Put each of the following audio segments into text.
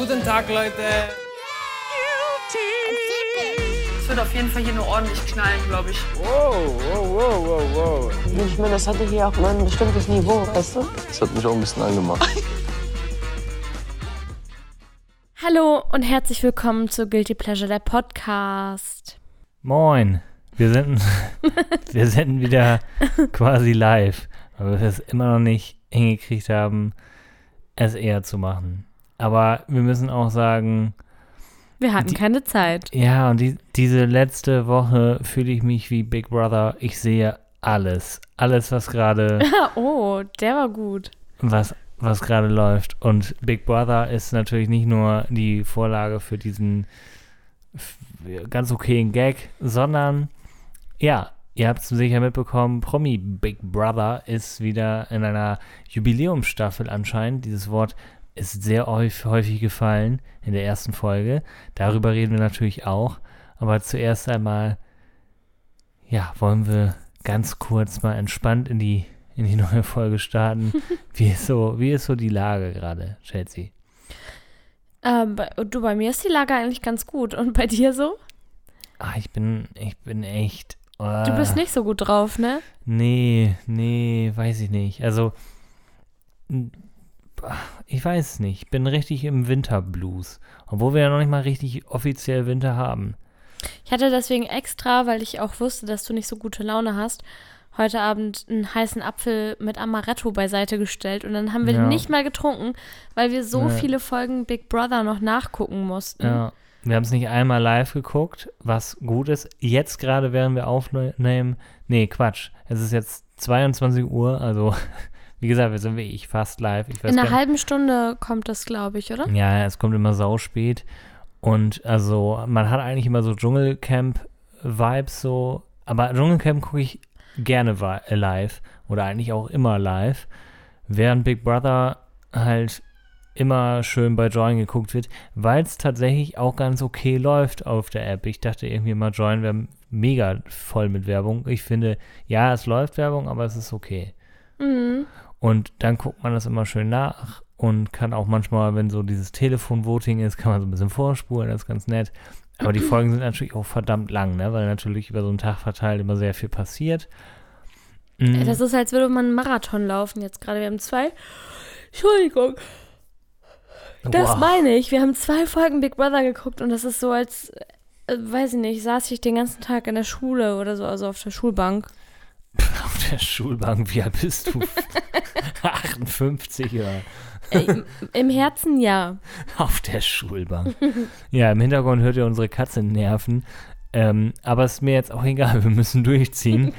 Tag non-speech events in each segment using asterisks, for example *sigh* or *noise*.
Guten Tag, Leute. Es wird auf jeden Fall hier nur ordentlich knallen, glaube ich. Wow, wow, wow, wow, wow. Ich meine, das hatte hier auch mal ein bestimmtes Niveau, weißt du? Das hat mich auch ein bisschen angemacht. *laughs* Hallo und herzlich willkommen zu Guilty Pleasure, der Podcast. Moin. Wir sind, *laughs* wir sind wieder quasi live, weil wir es immer noch nicht hingekriegt haben, es eher zu machen. Aber wir müssen auch sagen, Wir hatten Die- keine Zeit. ja, und die, diese letzte Woche fühle ich mich wie Big Brother. Ich sehe alles. Alles, was gerade *laughs* oh, der war gut. was, was gerade läuft. Und Big Brother ist natürlich nicht nur die Vorlage für diesen ganz okayen Gag, sondern ja, ihr habt es sicher mitbekommen, Promi Big Brother ist wieder in einer Jubiläumsstaffel anscheinend. Dieses Wort ist sehr häufig, gefallen in der ersten Folge. Darüber reden wir natürlich auch. Aber zuerst einmal, ja, wollen wir ganz kurz mal entspannt in die, in die neue Folge starten. *laughs* wie, ist so, wie ist so die Lage gerade, Chelsea? Ähm, du, bei mir ist die Lage eigentlich ganz gut. Und bei dir so? Ah, ich bin, ich bin echt. Du bist nicht so gut drauf, ne? Nee, nee, weiß ich nicht. Also, ich weiß es nicht. Ich bin richtig im Winterblues. Obwohl wir ja noch nicht mal richtig offiziell Winter haben. Ich hatte deswegen extra, weil ich auch wusste, dass du nicht so gute Laune hast, heute Abend einen heißen Apfel mit Amaretto beiseite gestellt. Und dann haben wir Ja. den nicht mehr getrunken, weil wir so Nee. viele Folgen Big Brother noch nachgucken mussten. Ja. Wir haben es nicht einmal live geguckt, was gut ist. Jetzt gerade werden wir aufnehmen. Nee, Quatsch. Es ist jetzt 22 Uhr, also wie gesagt, wir sind wie ich fast live. Ich In einer halben Stunde kommt das, glaube ich, oder? Ja, es kommt immer sauspät. Und also, man hat eigentlich immer so Dschungelcamp-Vibes so. Aber Dschungelcamp gucke ich gerne äh, live. Oder eigentlich auch immer live. Während Big Brother halt immer schön bei Join geguckt wird, weil es tatsächlich auch ganz okay läuft auf der App. Ich dachte irgendwie mal, Join wäre mega voll mit Werbung. Ich finde, ja, es läuft Werbung, aber es ist okay. Mhm. Und dann guckt man das immer schön nach und kann auch manchmal, wenn so dieses Telefon-Voting ist, kann man so ein bisschen vorspulen, das ist ganz nett. Aber die Folgen sind natürlich auch verdammt lang, ne? weil natürlich über so einen Tag verteilt immer sehr viel passiert. Mm, Das ist, als würde man einen Marathon laufen jetzt gerade. Wir haben zwei. Entschuldigung. Das boah. meine ich. Wir haben zwei Folgen Big Brother geguckt und das ist so, als, äh, weiß ich nicht, saß ich den ganzen Tag in der Schule oder so, also auf der Schulbank. *laughs* Auf der Schulbank, wie alt bist du? *laughs* 58 oder im, Im Herzen ja. auf der Schulbank. *laughs* Ja, im Hintergrund hört ihr unsere Katze nerven. Ähm, aber es ist mir jetzt auch egal, wir müssen durchziehen,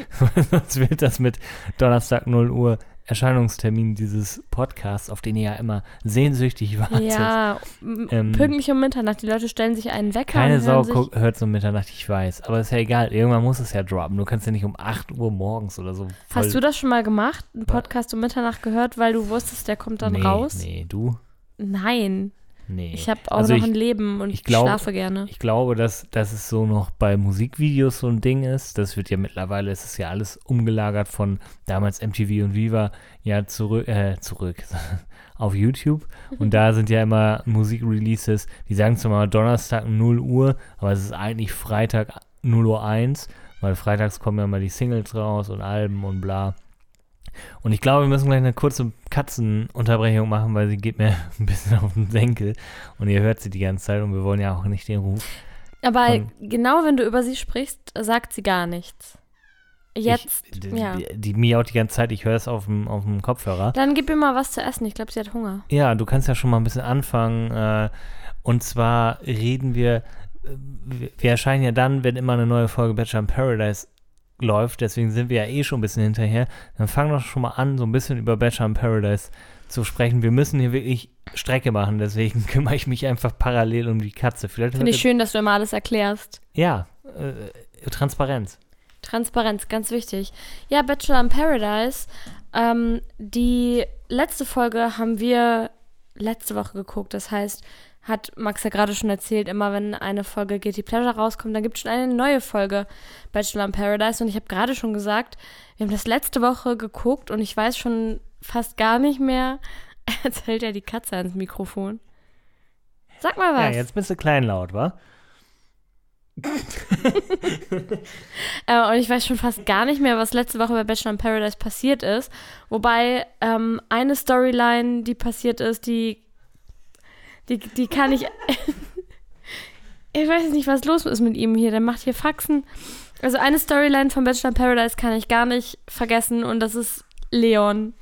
sonst wird das mit Donnerstag 0 Uhr Erscheinungstermin dieses Podcasts, auf den ihr ja immer sehnsüchtig wartet. Ja, Ähm, pünktlich um Mitternacht. Die Leute stellen sich einen Wecker Keine und Sau hört so um Mitternacht, ich weiß. Aber ist ja egal, irgendwann muss es ja droppen. Du kannst ja nicht um 8 Uhr morgens oder so. Hast du das schon mal gemacht? Einen Podcast um Mitternacht gehört, weil du wusstest, der kommt dann nee, raus? Nee, du? Nein. Nee. Ich habe auch Also noch ich- ein Leben und ich glaub- schlafe gerne. Ich glaube, dass, dass es so noch bei Musikvideos so ein Ding ist. Das wird ja mittlerweile, es ist ja alles umgelagert von damals MTV und Viva ja zurück, äh, zurück *laughs* auf YouTube. Und *laughs* da sind ja immer Musikreleases, die sagen zwar mal Donnerstag 0 Uhr, aber es ist eigentlich Freitag 0 Uhr 1, weil freitags kommen ja mal die Singles raus und Alben und bla. Und ich glaube, wir müssen gleich eine kurze Katzenunterbrechung machen, weil sie geht mir *laughs* ein bisschen auf den Senkel. Und ihr hört sie die ganze Zeit und wir wollen ja auch nicht den Ruf. Aber genau wenn du über sie sprichst, sagt sie gar nichts. Jetzt, ich, die, ja. Die, die miaut die ganze Zeit, ich höre es auf dem, auf dem Kopfhörer. Dann gib ihr mal was zu essen. Ich glaube, sie hat Hunger. Ja, du kannst ja schon mal ein bisschen anfangen. Äh, und zwar reden wir, äh, wir wir erscheinen ja dann, wenn immer eine neue Folge Bachelor in Paradise läuft. Deswegen sind wir ja eh schon ein bisschen hinterher. Dann fang doch schon mal an, so ein bisschen über Bachelor in Paradise zu sprechen. Wir müssen hier wirklich Strecke machen. Deswegen *laughs* kümmere ich mich einfach parallel um die Katze. Vielleicht Finde ich schön, dass du immer alles erklärst. Ja, äh, Transparenz. Transparenz, ganz wichtig. Ja, Bachelor in Paradise. Ähm, die letzte Folge haben wir letzte Woche geguckt. Das heißt, hat Max ja gerade schon erzählt, immer wenn eine Folge Guilty Pleasure rauskommt, dann gibt es schon eine neue Folge Bachelor in Paradise. Und ich habe gerade schon gesagt, wir haben das letzte Woche geguckt und ich weiß schon fast gar nicht mehr. *laughs* Jetzt hält ja die Katze ans Mikrofon. Sag mal was. Ja, jetzt bist du kleinlaut, wa? Äh, und ich weiß schon fast gar nicht mehr, was letzte Woche bei Bachelor in Paradise passiert ist. Wobei ähm, eine Storyline, die passiert ist, die, die, die kann ich. *laughs* ich weiß nicht, was los ist mit ihm hier. Der macht hier Faxen. Also eine Storyline von Bachelor in Paradise kann ich gar nicht vergessen und das ist Leon.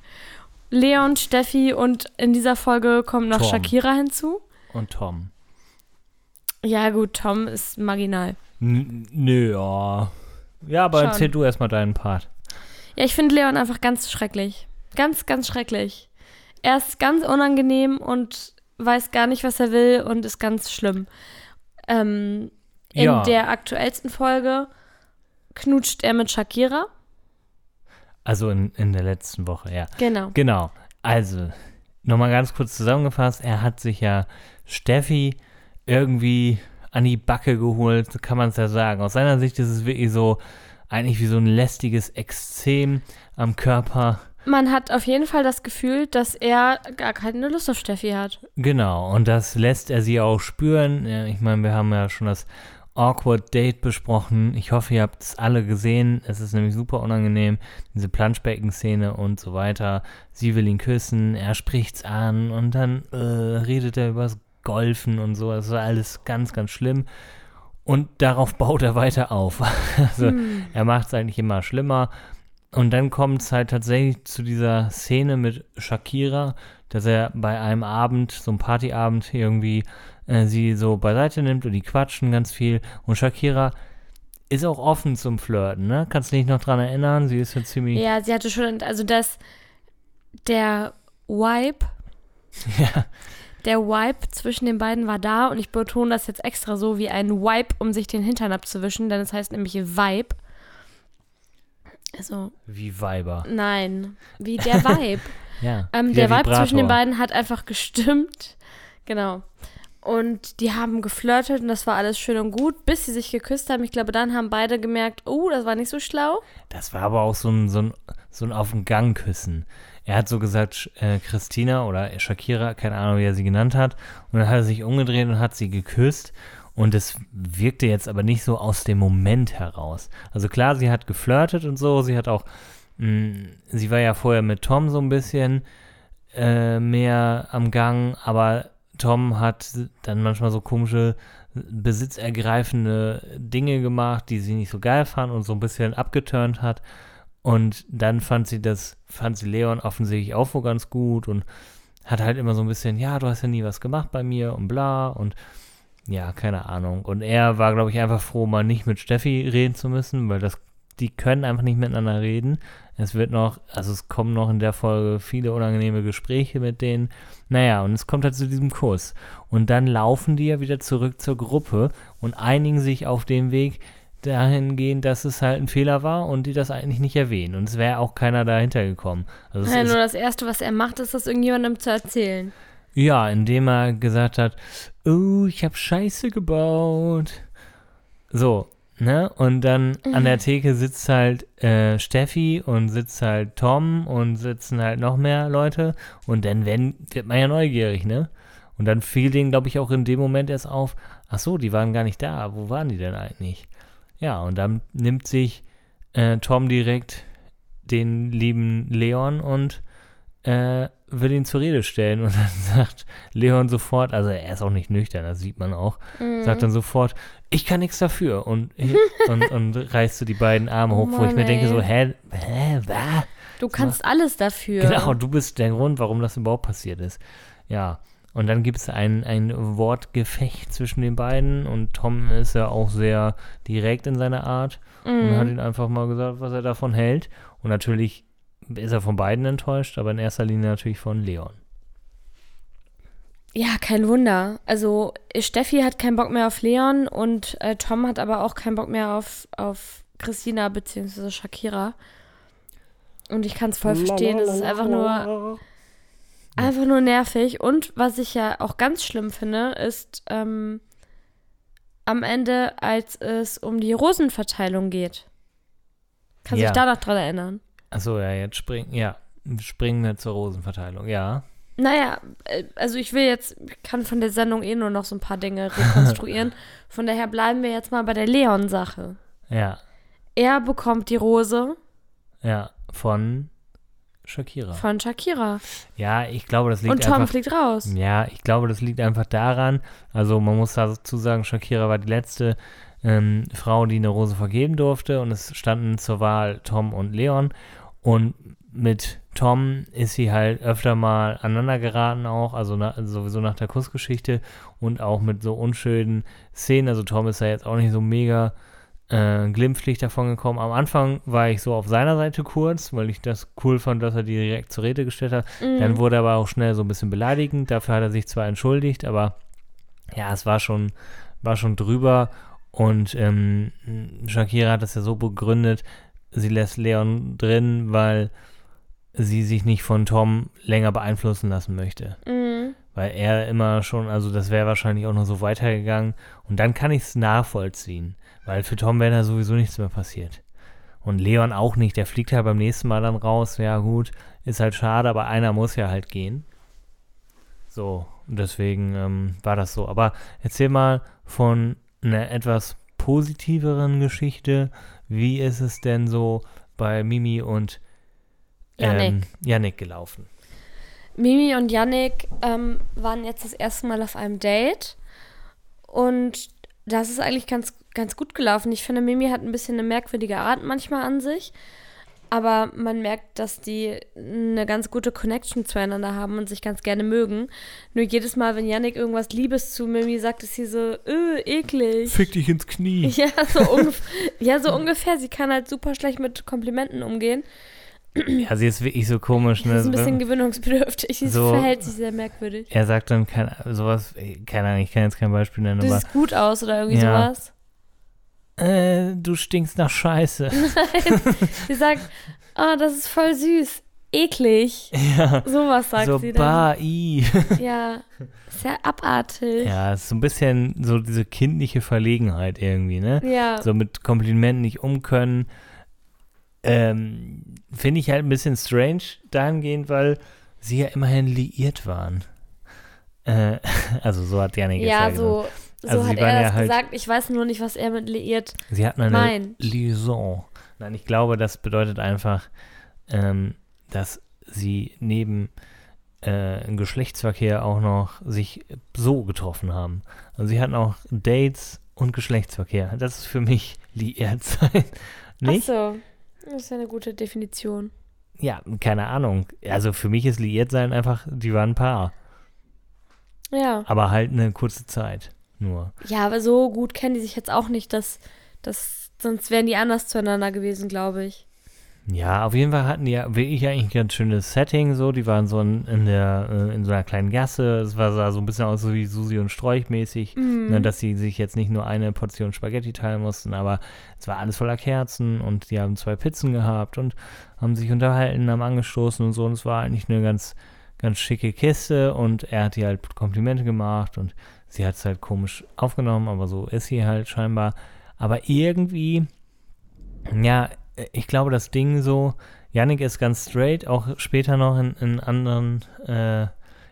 Leon, Steffi und in dieser Folge kommt noch Tom. Shakira hinzu. Und Tom. Ja, gut, Tom ist marginal. N nö, ja. Ja, aber Schon. erzähl du erstmal deinen Part. Ja, ich finde Leon einfach ganz schrecklich. Ganz, ganz schrecklich. Er ist ganz unangenehm und weiß gar nicht, was er will und ist ganz schlimm. Ähm, in Ja. der aktuellsten Folge knutscht er mit Shakira. Also in, in der letzten Woche, ja. Genau. Genau. Also, nochmal ganz kurz zusammengefasst. Er hat sich ja Steffi irgendwie an die Backe geholt, so kann man es ja sagen. Aus seiner Sicht ist es wirklich so, eigentlich wie so ein lästiges Exzem am Körper. Man hat auf jeden Fall das Gefühl, dass er gar keine Lust auf Steffi hat. Genau, und das lässt er sie auch spüren. Ich meine, wir haben ja schon das Awkward Date besprochen. Ich hoffe, ihr habt es alle gesehen. Es ist nämlich super unangenehm, diese Planschbecken-Szene und so weiter. Sie will ihn küssen, er spricht's an und dann äh, redet er übers Golfen und so. Das ist alles ganz, ganz schlimm. Und darauf *laughs* baut er weiter auf. Also er macht es eigentlich immer schlimmer. Und dann kommt es halt tatsächlich zu dieser Szene mit Shakira, dass er bei einem Abend, so einem Partyabend, irgendwie äh, sie so beiseite nimmt und die quatschen ganz viel. Und Shakira ist auch offen zum Flirten, ne? Kannst du dich noch dran erinnern? Sie ist ja ziemlich. Ja, sie hatte schon, also das, der Vibe, *laughs* Ja. der Vibe zwischen den beiden war da und ich betone das jetzt extra so wie ein Wipe, um sich den Hintern abzuwischen, denn es heißt nämlich Vibe. Also, Wie Weiber. nein, wie der *laughs* Vibe. Ja. ähm, wie der Vibe zwischen den beiden hat einfach gestimmt. Genau. Und die haben geflirtet und das war alles schön und gut, bis sie sich geküsst haben. Ich glaube, dann haben beide gemerkt, oh, das war nicht so schlau. Das war aber auch so ein, so ein, so ein auf den Gang küssen. Er hat so gesagt, äh, Christina oder Shakira, keine Ahnung, wie er sie genannt hat. Und dann hat er sich umgedreht und hat sie geküsst. Und es wirkte jetzt aber nicht so aus dem Moment heraus. Also klar, sie hat geflirtet und so. Sie hat auch, mh, sie war ja vorher mit Tom so ein bisschen äh, mehr am Gang. Aber Tom hat dann manchmal so komische, besitzergreifende Dinge gemacht, die sie nicht so geil fand und so ein bisschen abgeturnt hat. Und dann fand sie das, fand sie Leon offensichtlich auch wohl ganz gut und hat halt immer so ein bisschen, ja, du hast ja nie was gemacht bei mir und bla und ja, keine Ahnung. Und er war, glaube ich, einfach froh, mal nicht mit Steffi reden zu müssen, weil das, die können einfach nicht miteinander reden. Es wird noch, also es kommen noch in der Folge viele unangenehme Gespräche mit denen. Naja, und es kommt halt zu diesem Kuss. Und dann laufen die ja wieder zurück zur Gruppe und einigen sich auf dem Weg dahingehend, dass es halt ein Fehler war und die das eigentlich nicht erwähnen. Und es wäre auch keiner dahinter gekommen. Also Ja, nur das Erste, was er macht, ist das irgendjemandem zu erzählen. Ja, indem er gesagt hat, oh, ich habe Scheiße gebaut. So, ne? Und dann an der Theke sitzt halt äh, Steffi und sitzt halt Tom und sitzen halt noch mehr Leute. Und dann werden, wird man ja neugierig, ne? Und dann fiel denen, glaube ich, auch in dem Moment erst auf, ach so, die waren gar nicht da. Wo waren die denn eigentlich? Ja, und dann nimmt sich äh, Tom direkt den lieben Leon und äh, will ihn zur Rede stellen und *laughs* dann sagt Leon sofort, also er ist auch nicht nüchtern, das sieht man auch, Mhm. sagt dann sofort, ich kann nichts dafür und, *laughs* und, und reißt so die beiden Arme hoch, wo ich mir Mann, denke so, ey. hä, hä, was? Du kannst alles dafür. Genau, du bist der Grund, warum das überhaupt passiert ist. Ja, und dann gibt es ein, ein Wortgefecht zwischen den beiden und Tom ist ja auch sehr direkt in seiner Art und hat Mhm. ihn einfach mal gesagt, was er davon hält. Und natürlich ist er von beiden enttäuscht, aber in erster Linie natürlich von Leon. Ja, kein Wunder. Also Steffi hat keinen Bock mehr auf Leon und äh, Tom hat aber auch keinen Bock mehr auf, auf Christina bzw. Shakira. Und ich kann es voll verstehen. Es ist einfach nur, einfach nur nervig. Und was ich ja auch ganz schlimm finde, ist ähm, am Ende, als es um die Rosenverteilung geht. Kannst du Ja. dich da noch dran erinnern? Achso, ja, jetzt springen, ja, springen wir zur Rosenverteilung, ja. Naja, äh, also ich will jetzt, ich kann von der Sendung eh nur noch so ein paar Dinge rekonstruieren. *laughs* von daher bleiben wir jetzt mal bei der Leon-Sache. Ja, Er bekommt die Rose ja, von Shakira. von Shakira. Ja, ich glaube, das liegt Und Tom einfach. fliegt raus. Ja, ich glaube, das liegt einfach daran. Also man muss dazu sagen, Shakira war die letzte ähm, Frau, die eine Rose vergeben durfte und es standen zur Wahl Tom und Leon. Und mit Tom ist sie halt öfter mal aneinander geraten auch, also na, sowieso nach der Kussgeschichte und auch mit so unschönen Szenen. Also Tom ist da jetzt auch nicht so mega äh, glimpflich davon gekommen. Am Anfang war ich so auf seiner Seite kurz, weil ich das cool fand, dass er die direkt zur Rede gestellt hat. Mhm. Dann wurde er aber auch schnell so ein bisschen beleidigend. Dafür hat er sich zwar entschuldigt, aber ja, es war schon, war schon drüber. Und ähm, Shakira hat das ja so begründet, sie lässt Leon drin, weil sie sich nicht von Tom länger beeinflussen lassen möchte. Mhm. Weil er immer schon, also das wäre wahrscheinlich auch noch so weitergegangen. Und dann kann ich es nachvollziehen. Weil für Tom wäre da sowieso nichts mehr passiert. Und Leon auch nicht. Der fliegt halt beim nächsten Mal dann raus. Ja, gut, ist halt schade, aber einer muss ja halt gehen. So, und deswegen ähm, war das so. Aber erzähl mal von einer etwas positiveren Geschichte. Wie ist es denn so bei Mimi und ähm, Yannick. Gelaufen? Mimi und Yannick ähm, waren jetzt das erste Mal auf einem Date und das ist eigentlich ganz, ganz gut gelaufen. Ich finde, Mimi hat ein bisschen eine merkwürdige Art manchmal an sich, aber man merkt, dass die eine ganz gute Connection zueinander haben und sich ganz gerne mögen. Nur jedes Mal, wenn Yannick irgendwas Liebes zu Mimi sagt, ist sie so, öh, eklig. Fick dich ins Knie. *laughs* Ja so, ungef ja, so ungefähr. Sie kann halt super schlecht mit Komplimenten umgehen. Ja, sie ist wirklich so komisch. Sie Ne? ist ein bisschen gewöhnungsbedürftig. Sie So- verhält sich sehr merkwürdig. er sagt dann kein, sowas, keine Ahnung, ich kann jetzt kein Beispiel nennen, Du aber siehst gut aus oder irgendwie Ja. sowas. Äh, du stinkst nach Scheiße. *laughs* Sie sagt, ah, das ist voll süß. Eklig. ja, Sowas sagt so sie dann. bah, i. *laughs* Ja, sehr abartig. ja, ist so ein bisschen so diese kindliche Verlegenheit irgendwie, ne? Ja. So mit Komplimenten nicht umkönnen. Ähm, Finde ich halt ein bisschen strange dahingehend, weil sie ja immerhin liiert waren. Äh, *laughs* also so hat Janik jetzt Ja, gesagt. So, so Also hat er ja das halt- gesagt. Ich weiß nur nicht, was er mit liiert. Sie hatten eine meint. Liaison. Nein, ich glaube, das bedeutet einfach, ähm, dass sie neben äh, Geschlechtsverkehr auch noch sich so getroffen haben. Also sie hatten auch Dates und Geschlechtsverkehr. Das ist für mich liiert sein. *laughs* Nicht? Ach so. Das ist ja eine gute Definition. Ja, keine Ahnung. Also für mich ist liiert sein einfach, die waren ein Paar. Ja. Aber halt eine kurze Zeit. Nur. Ja, aber so gut kennen die sich jetzt auch nicht, dass, dass sonst wären die anders zueinander gewesen, glaube ich. Ja, auf jeden Fall hatten die ja wirklich eigentlich ein ganz schönes Setting so. Die waren so in, in der äh, in so einer kleinen Gasse. Es war sah so ein bisschen aus so wie Susi und Sträuch mäßig, Mhm. ne, dass sie sich jetzt nicht nur eine Portion Spaghetti teilen mussten, aber es war alles voller Kerzen und die haben zwei Pizzen gehabt und haben sich unterhalten, haben angestoßen und so. Und es war eigentlich eine ganz ganz schicke Kiste und er hat ihr halt Komplimente gemacht und sie hat es halt komisch aufgenommen, aber so ist sie halt scheinbar. Aber irgendwie, ja, ich glaube, das Ding so, Yannick ist ganz straight, auch später noch in, in anderen äh,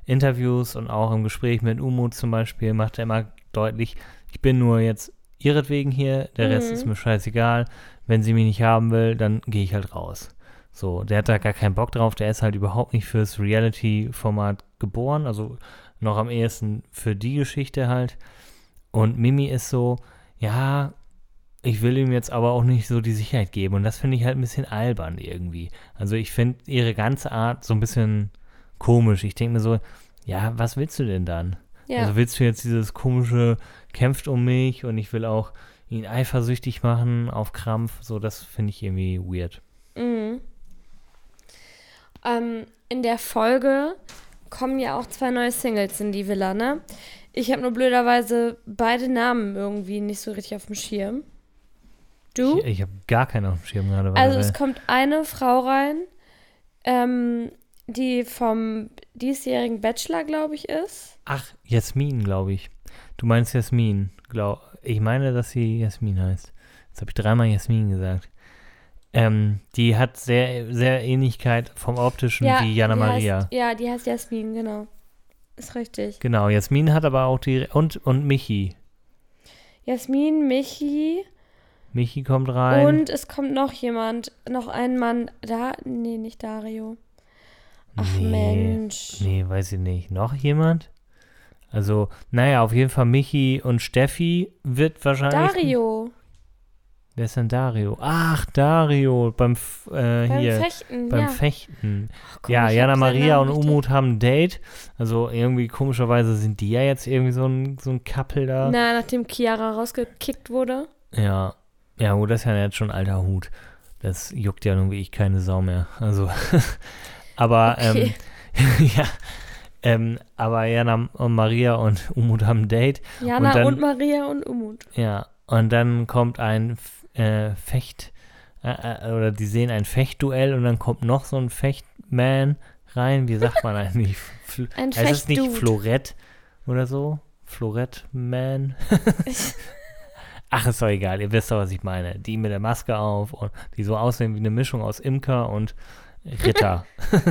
Interviews und auch im Gespräch mit Umut zum Beispiel, macht er immer deutlich, ich bin nur jetzt ihretwegen hier, der Rest Mhm. ist mir scheißegal. Wenn sie mich nicht haben will, dann gehe ich halt raus. So, der hat da gar keinen Bock drauf, der ist halt überhaupt nicht fürs Reality-Format geboren, also noch am ehesten für die Geschichte halt. Und Mimi ist so, ja, ich will ihm jetzt aber auch nicht so die Sicherheit geben. Und das finde ich halt ein bisschen albern irgendwie. Also ich finde ihre ganze Art so ein bisschen komisch. Ich denke mir so, ja, was willst du denn dann? Ja. Also willst du jetzt dieses komische, kämpft um mich und ich will auch ihn eifersüchtig machen auf Krampf? So, das finde ich irgendwie weird. Mhm. Ähm, in der Folge kommen ja auch zwei neue Singles in die Villa, ne? Ich habe nur blöderweise beide Namen irgendwie nicht so richtig auf dem Schirm. Du? Ich, ich habe gar keinen auf dem Schirm gerade. Also es kommt eine Frau rein, ähm, die vom diesjährigen Bachelor, glaube ich, ist. Ach, Jasmin, glaube ich. Du meinst Jasmin. Glaub, ich meine, dass sie Jasmin heißt. Jetzt habe ich dreimal Jasmin gesagt. Ähm, die hat sehr, sehr Ähnlichkeit vom Optischen wie Jana Maria. Heißt, ja, die heißt Jasmin, genau. Ist richtig. Genau, Jasmin hat aber auch die. Und, und Michi. Jasmin, Michi Michi kommt rein. und es kommt noch jemand. Noch ein Mann. Da? Nee, nicht Dario. Ach Nee, Mensch. Nee, weiß ich nicht. Noch jemand? Also, naja, auf jeden Fall Michi und Steffi wird wahrscheinlich. Dario. Wer ist denn Dario? Ach, Dario. Beim, F- äh, Beim hier. Fechten. beim ja. Fechten. Oh, guck, ja, Jana Maria und Umut haben ein Date. Also irgendwie komischerweise sind die ja jetzt irgendwie so ein, so ein Couple da. Na, nachdem Chiara rausgekickt wurde. Ja. Ja, gut, das ist ja jetzt schon ein alter Hut. Das juckt ja nun wie ich keine Sau mehr. Also, *laughs* aber, ähm, *laughs* ja. Ähm, aber Jana und Maria und Umut haben ein Date. Jana dann- und, Maria und Umut. Ja, und dann kommt ein äh, Fecht, äh, äh, oder die sehen ein Fechtduell und dann kommt noch so ein Fechtman rein. Wie sagt man eigentlich? *laughs* Fl Ein heißt es nicht. Florett oder so? Florett-Man? *laughs* Ach, ist doch egal, ihr wisst doch, was ich meine. Die mit der Maske auf und die so aussehen wie eine Mischung aus Imker und Ritter. *laughs*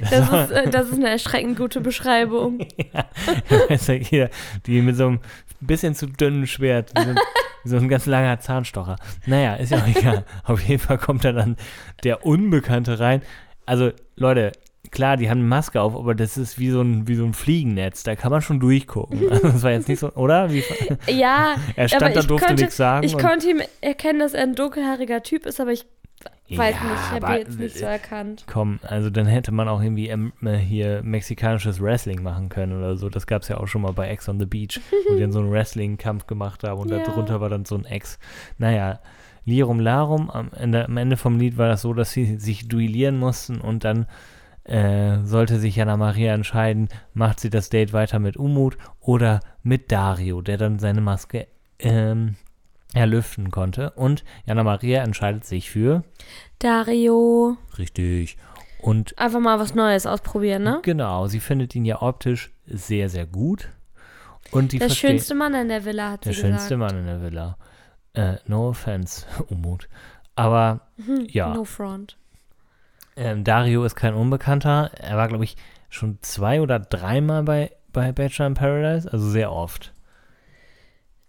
Das ist, äh, das ist eine erschreckend gute Beschreibung. ja, du, hier, die mit so einem bisschen zu dünnen Schwert, so, so ein ganz langer Zahnstocher. Naja, ist ja auch egal. *laughs* Auf jeden Fall kommt da dann der Unbekannte rein. Also, Leute, klar, die haben eine Maske auf, aber das ist wie so ein, wie so ein Fliegennetz. Da kann man schon durchgucken. *laughs* Also, das war jetzt nicht so, oder? Wie, Ja, er stand da, durfte konnte, nichts sagen. ich konnte ihm erkennen, dass er ein dunkelhaariger Typ ist, aber ich weiß Ja, nicht, ich habe jetzt nicht so erkannt. Komm, also dann hätte man auch irgendwie ähm, äh, hier mexikanisches Wrestling machen können oder so. Das gab es ja auch schon mal bei Ex on the Beach, wo die dann so einen *laughs* Wrestling-Kampf gemacht haben und Ja. darunter war dann so ein Ex. Naja, Lirum Larum, am Ende, am Ende vom Lied war das so, dass sie sich duellieren mussten und dann äh, sollte sich Jana Maria entscheiden, macht sie das Date weiter mit Umut oder mit Dario, der dann seine Maske ähm, erlüften konnte. Und Jana Maria entscheidet sich für Dario. Richtig. Und Einfach mal was Neues ausprobieren, ne? genau, sie findet ihn ja optisch sehr, sehr gut. Und die Der schönste Mann in der Villa, hat der sie schönste gesagt. Mann in der Villa. Äh, no offense, *laughs* Umut. Aber ja. No front. ähm, Dario ist kein Unbekannter. Er war, glaube ich, schon zwei oder dreimal bei, bei Bachelor in Paradise, also sehr oft.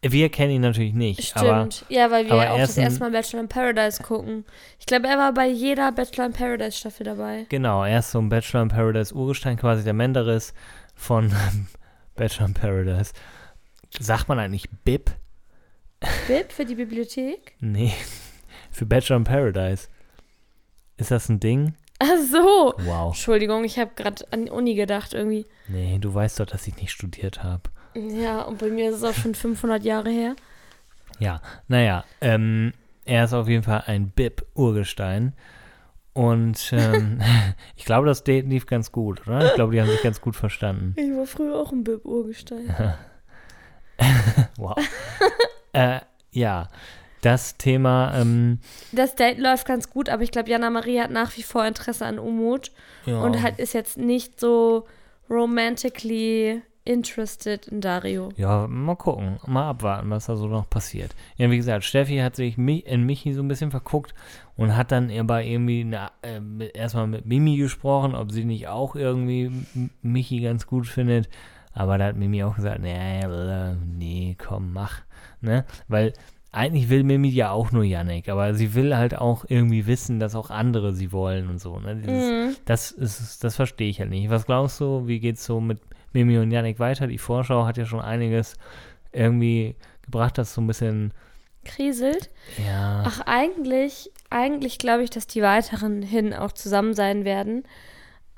Wir kennen ihn natürlich nicht, aber Stimmt. ja, weil wir aber auch das erste Mal Bachelor in Paradise gucken. Ich glaube, er war bei jeder Bachelor in Paradise Staffel dabei. genau, er ist so ein Bachelor in Paradise Urgestein, quasi der Menderis von *laughs* Bachelor in Paradise. Sagt man eigentlich Bib? Bib für die Bibliothek? *laughs* Nee, für Bachelor in Paradise. Ist das ein Ding? Ach so. Wow. Entschuldigung, ich habe gerade an die Uni gedacht irgendwie. Nee, du weißt doch, dass ich nicht studiert habe. Ja, und bei mir ist es auch schon 500 Jahre her. Ja, naja, ähm, er ist auf jeden Fall ein Bib-Urgestein. Und ähm, *laughs* *laughs* ich glaube, das Date lief ganz gut, oder? Ich glaube, die haben sich ganz gut verstanden. Ich war früher auch ein Bib-Urgestein. *laughs* Wow. äh, ja, das Thema, ähm, Das Date läuft ganz gut, aber ich glaube, Jana Marie hat nach wie vor Interesse an Umut ja, und halt ist jetzt nicht so romantically interested in Dario. ja, mal gucken, mal abwarten, was da so noch passiert. Ja, wie gesagt, Steffi hat sich in Michi so ein bisschen verguckt und hat dann aber irgendwie na, äh, erstmal mit Mimi gesprochen, ob sie nicht auch irgendwie Michi ganz gut findet. Aber da hat Mimi auch gesagt, nee, nee, komm, mach. Ne? Weil eigentlich will Mimi ja auch nur Yannick, aber sie will halt auch irgendwie wissen, dass auch andere sie wollen und so. Ne? Dieses, Mhm. das, ist, das verstehe ich halt nicht. Was glaubst du, wie geht's so mit Mimi und Yannick weiter? Die Vorschau hat ja schon einiges irgendwie gebracht, das so ein bisschen, Kriselt. ja, Ach, eigentlich, eigentlich glaube ich, dass die weiteren hin auch zusammen sein werden.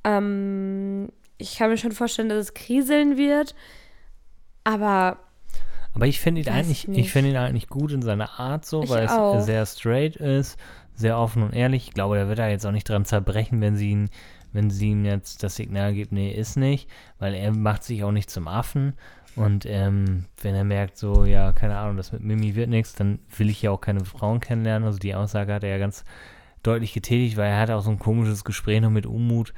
Ähm, ich kann mir schon vorstellen, dass es kriseln wird. Aber aber ich finde ihn eigentlich, nicht. ich finde ihn eigentlich gut in seiner Art so, Ich weil auch. es sehr straight ist, sehr offen und ehrlich. Ich glaube, er wird da jetzt auch nicht dran zerbrechen, wenn sie ihn, wenn sie ihm jetzt das Signal gibt, nee, ist nicht, weil er macht sich auch nicht zum Affen. Und ähm, wenn er merkt, so, ja, keine Ahnung, das mit Mimi wird nichts, dann will ich ja auch keine Frauen kennenlernen. Also die Aussage hat er ja ganz deutlich getätigt, weil er hatte auch so ein komisches Gespräch noch mit Umut,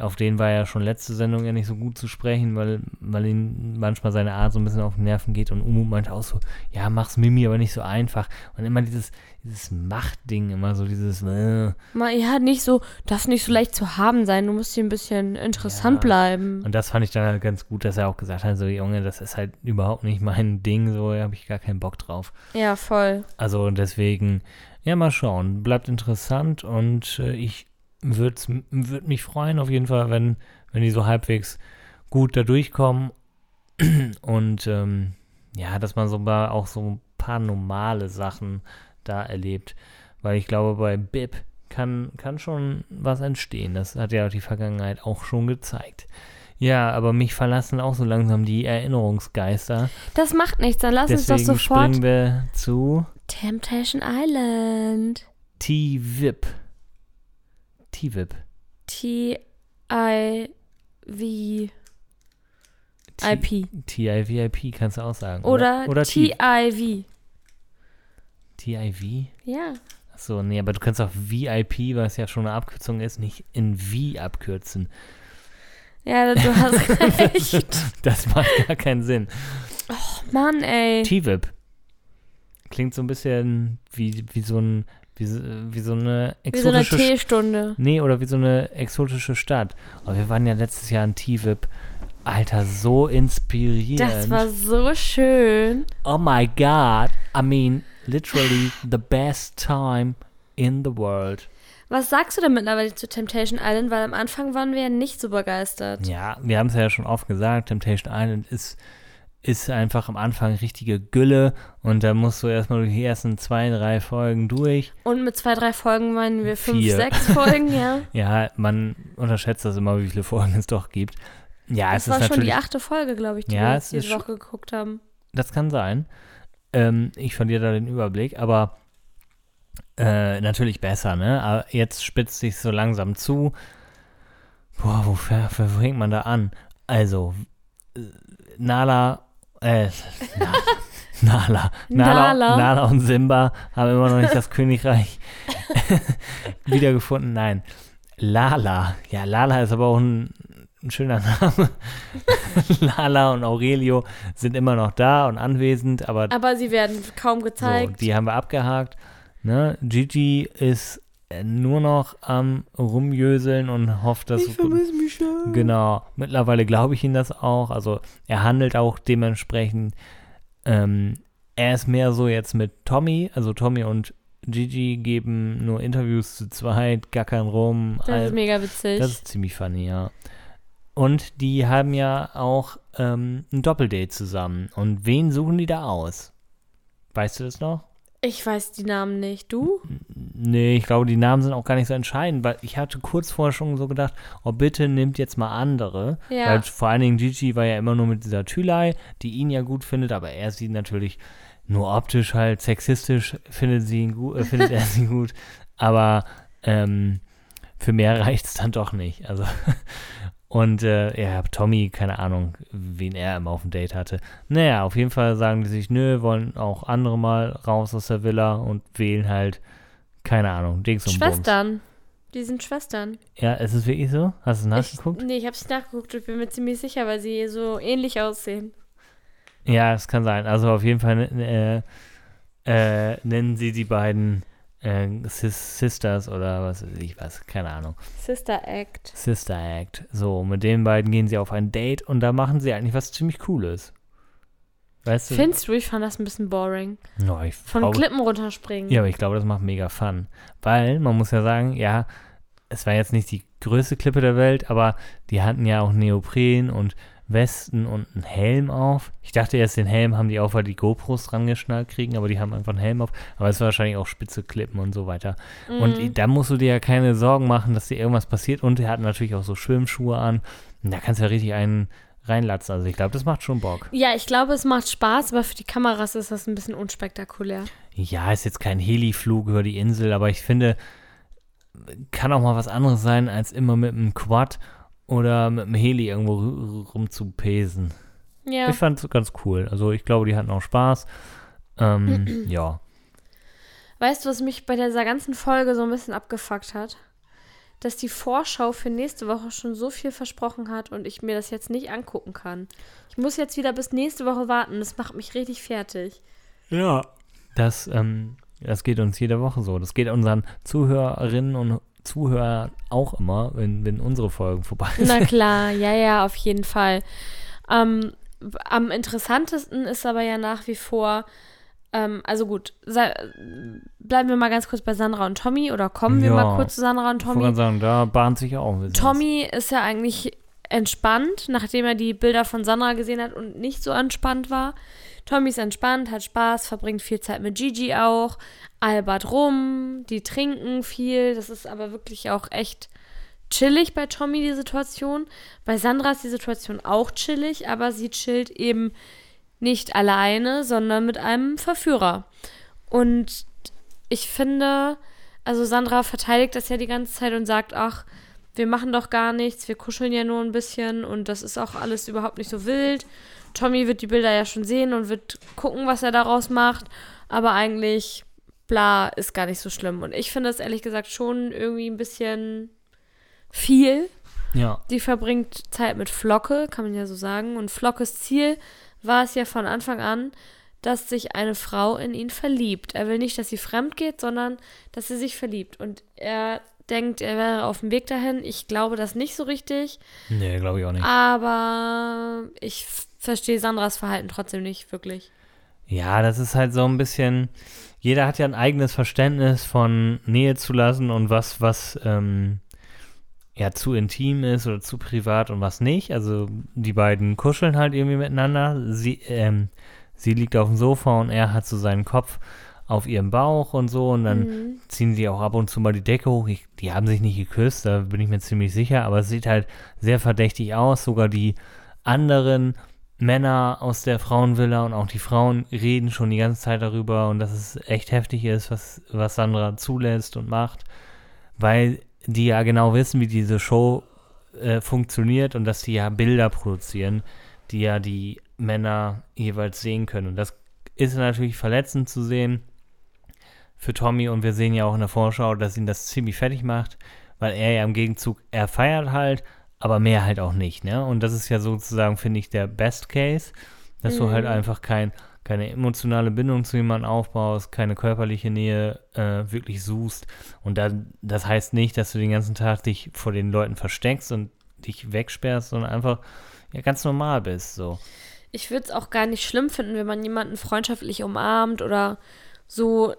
auf den war ja schon letzte Sendung ja nicht so gut zu sprechen, weil, weil ihn manchmal seine Art so ein bisschen auf die Nerven geht und Umu meinte auch so, ja, mach's Mimi aber nicht so einfach. Und immer dieses, dieses Machtding, immer so dieses, äh. Mal, ja, nicht so, darf nicht so leicht zu haben sein, du musst hier ein bisschen interessant Ja. bleiben. Und das fand ich dann halt ganz gut, dass er auch gesagt hat, so, Junge, das ist halt überhaupt nicht mein Ding, so, da habe ich gar keinen Bock drauf. Ja, voll. Also deswegen, ja, mal schauen. Bleibt interessant und äh, ich würde würd mich freuen auf jeden Fall, wenn, wenn die so halbwegs gut da durchkommen. *clears throat* Und ähm, ja, dass man so mal auch so ein paar normale Sachen da erlebt. Weil ich glaube, bei Bib kann, kann schon was entstehen. Das hat ja die Vergangenheit auch schon gezeigt. Ja, aber mich verlassen auch so langsam die Erinnerungsgeister. Das macht nichts, dann lass uns Deswegen doch sofort springen wir zu Temptation Island. T-Vip. T-Vip. T-I-V. IP. T-I-V-I-P kannst du auch sagen. Oder, T-I-V. T-I-V? Ja. Achso, nee, aber du kannst auch VIP, was ja schon eine Abkürzung ist, nicht in V abkürzen. Ja, du *laughs* hast recht. Das macht gar keinen Sinn. Mann, ey. T-Vip. Klingt so ein bisschen wie, wie so ein, wie, so- wie so eine Wie so eine exotische St- Teestunde. Nee, oder wie so eine exotische Stadt. Aber wir waren ja letztes Jahr in T-Vip. Alter, so inspirierend. Das war so schön. oh my god. I mean, literally the best time in the world. Was sagst du denn mittlerweile zu Temptation Island? Weil am Anfang waren wir ja nicht so begeistert. Ja, wir haben es ja schon oft gesagt, Temptation Island ist, ist einfach am Anfang richtige Gülle und da musst du erstmal durch die ersten zwei, drei Folgen durch. Und mit zwei, drei Folgen meinen wir fünf, Vier. sechs Folgen, ja. *laughs* Ja, man unterschätzt das immer, wie viele Folgen es doch gibt. Ja, Das es war ist schon die achte Folge, glaube ich, die Ja, wir jetzt diese Woche geguckt haben. das kann sein. Ähm, ich verliere da den Überblick, aber äh, natürlich besser, ne? Aber jetzt spitzt sich so langsam zu. Boah, wo fängt man da an? Also, äh, Nala, äh, *laughs* Na, Nala, Nala, Nala. Nala und Simba haben immer noch nicht das *laughs* Königreich *laughs* wiedergefunden. Nein, Lala. Ja, Lala ist aber auch ein, ein schöner Name. Lala und Aurelio sind immer noch da und anwesend, aber Aber sie werden kaum so, gezeigt. die haben wir abgehakt. Ne? Gigi ist nur noch am rumjöseln und hofft, dass mich schon. Genau, mittlerweile glaube ich ihm das auch. Also er handelt auch dementsprechend. Ähm, er ist mehr so jetzt mit Tommy, also Tommy und Gigi geben nur Interviews zu zweit, gackern rum. Das all- ist mega witzig. das ist ziemlich funny, ja. Und die haben ja auch ähm, ein Doppeldate zusammen. Und wen suchen die da aus? Weißt du das noch? Ich weiß die Namen nicht. Du? Nee, ich glaube, die Namen sind auch gar nicht so entscheidend, weil ich hatte kurz vorher schon so gedacht, oh bitte nimmt jetzt mal andere. Ja. Weil vor allen Dingen Gigi war ja immer nur mit dieser Thülei, die ihn ja gut findet, aber er sieht natürlich nur optisch halt sexistisch, findet, sie ihn gut, äh, findet er *laughs* sie gut. Aber ähm, für mehr reicht es dann doch nicht. Also und äh, ja, Tommy, keine Ahnung, wen er immer auf dem Date hatte. Naja, auf jeden Fall sagen die sich, nö, wollen auch andere mal raus aus der Villa und wählen halt, keine Ahnung, Dings und Bums. Schwestern. Die sind Schwestern. Ja, ist es wirklich so? Hast du es nachgeguckt? Ich, nee, ich hab's nachgeguckt. Ich bin mir ziemlich sicher, weil sie so ähnlich aussehen. Ja, es kann sein. Also auf jeden Fall äh, äh, nennen sie die beiden äh, Sis Sisters oder was weiß ich was, keine Ahnung. Sister Act. Sister Act. So, mit den beiden gehen sie auf ein Date und da machen sie eigentlich was ziemlich Cooles. Weißt du? Findest du, ich fand das ein bisschen boring. No, ich Von glaube, Klippen runterspringen. Ja, aber ich glaube, das macht mega Fun. Weil, man muss ja sagen, ja, es war jetzt nicht die größte Klippe der Welt, aber die hatten ja auch Neopren und Westen und einen Helm auf. Ich dachte erst, den Helm haben die auf, weil die GoPros dran geschnallt kriegen, aber die haben einfach einen Helm auf. Aber es war wahrscheinlich auch spitze Klippen und so weiter. Mhm. Und da musst du dir ja keine Sorgen machen, dass dir irgendwas passiert. Und er hat natürlich auch so Schwimmschuhe an. Und da kannst du ja richtig einen reinlatzen. Also ich glaube, das macht schon Bock. Ja, ich glaube, es macht Spaß, aber für die Kameras ist das ein bisschen unspektakulär. Ja, ist jetzt kein Heliflug über die Insel, aber ich finde, kann auch mal was anderes sein, als immer mit einem Quad oder mit einem Heli irgendwo ru- rumzupesen. Ja. Ich fand es ganz cool. Also ich glaube, die hatten auch Spaß. Ähm, *clears throat* ja. Weißt du, was mich bei dieser ganzen Folge so ein bisschen abgefuckt hat? dass die Vorschau für nächste Woche schon so viel versprochen hat und ich mir das jetzt nicht angucken kann. Ich muss jetzt wieder bis nächste Woche warten. Das macht mich richtig fertig. Ja. Das, ähm, das geht uns jede Woche so. Das geht unseren Zuhörerinnen und Zuhörern auch immer, wenn, wenn unsere Folgen vorbei sind. Na klar, ja, ja, auf jeden Fall. Ähm, am interessantesten ist aber ja nach wie vor, ähm, also gut, bleiben wir mal ganz kurz bei Sandra und Tommy oder kommen wir Ja. mal kurz zu Sandra und Ich Tommy. gerade sagen, da bahnt sich ja auch ein bisschen. Tommy ist ja eigentlich entspannt, nachdem er die Bilder von Sandra gesehen hat und nicht so entspannt war. Tommy ist entspannt, hat Spaß, verbringt viel Zeit mit Gigi auch, albert rum, die trinken viel. Das ist aber wirklich auch echt chillig bei Tommy, die Situation. Bei Sandra ist die Situation auch chillig, aber sie chillt eben nicht alleine, sondern mit einem Verführer. Und ich finde, also Sandra verteidigt das ja die ganze Zeit und sagt, ach, wir machen doch gar nichts, wir kuscheln ja nur ein bisschen und das ist auch alles überhaupt nicht so wild. Tommy wird die Bilder ja schon sehen und wird gucken, was er daraus macht, aber eigentlich, bla, ist gar nicht so schlimm. Und ich finde das ehrlich gesagt schon irgendwie ein bisschen viel. Ja, Die verbringt Zeit mit Flocke, kann man ja so sagen. Und Flockes Ziel war es ja von Anfang an, dass sich eine Frau in ihn verliebt. Er will nicht, dass sie fremd geht, sondern dass sie sich verliebt. Und er denkt, er wäre auf dem Weg dahin. Ich glaube das nicht so richtig. nee, glaube ich auch nicht. Aber ich verstehe Sandras Verhalten trotzdem nicht wirklich. Ja, das ist halt so ein bisschen. Jeder hat ja ein eigenes Verständnis von Nähe zu lassen und was, was ähm, ja zu intim ist oder zu privat und was nicht. Also die beiden kuscheln halt irgendwie miteinander. Sie, ähm, sie liegt auf dem Sofa und er hat so seinen Kopf auf ihrem Bauch und so und dann Mhm. ziehen sie auch ab und zu mal die Decke hoch. Ich, die haben sich nicht geküsst, da bin ich mir ziemlich sicher, aber es sieht halt sehr verdächtig aus. Sogar die anderen Männer aus der Frauenvilla und auch die Frauen reden schon die ganze Zeit darüber und dass es echt heftig ist, was, was Sandra zulässt und macht, weil die ja genau wissen, wie diese Show äh, funktioniert und dass die ja Bilder produzieren, die ja die Männer jeweils sehen können. Und das ist natürlich verletzend zu sehen für Tommy und wir sehen ja auch in der Vorschau, dass ihn das ziemlich fertig macht, weil er ja im Gegenzug, er feiert halt, aber mehr halt auch nicht, ne? Und das ist ja sozusagen, finde ich, der Best Case, dass du halt Mhm. einfach kein, keine emotionale Bindung zu jemandem aufbaust, keine körperliche Nähe äh, wirklich suchst. Und dann, das heißt nicht, dass du den ganzen Tag dich vor den Leuten versteckst und dich wegsperrst, sondern einfach ja, ganz normal bist, so. Ich würde es auch gar nicht schlimm finden, wenn man jemanden freundschaftlich umarmt oder so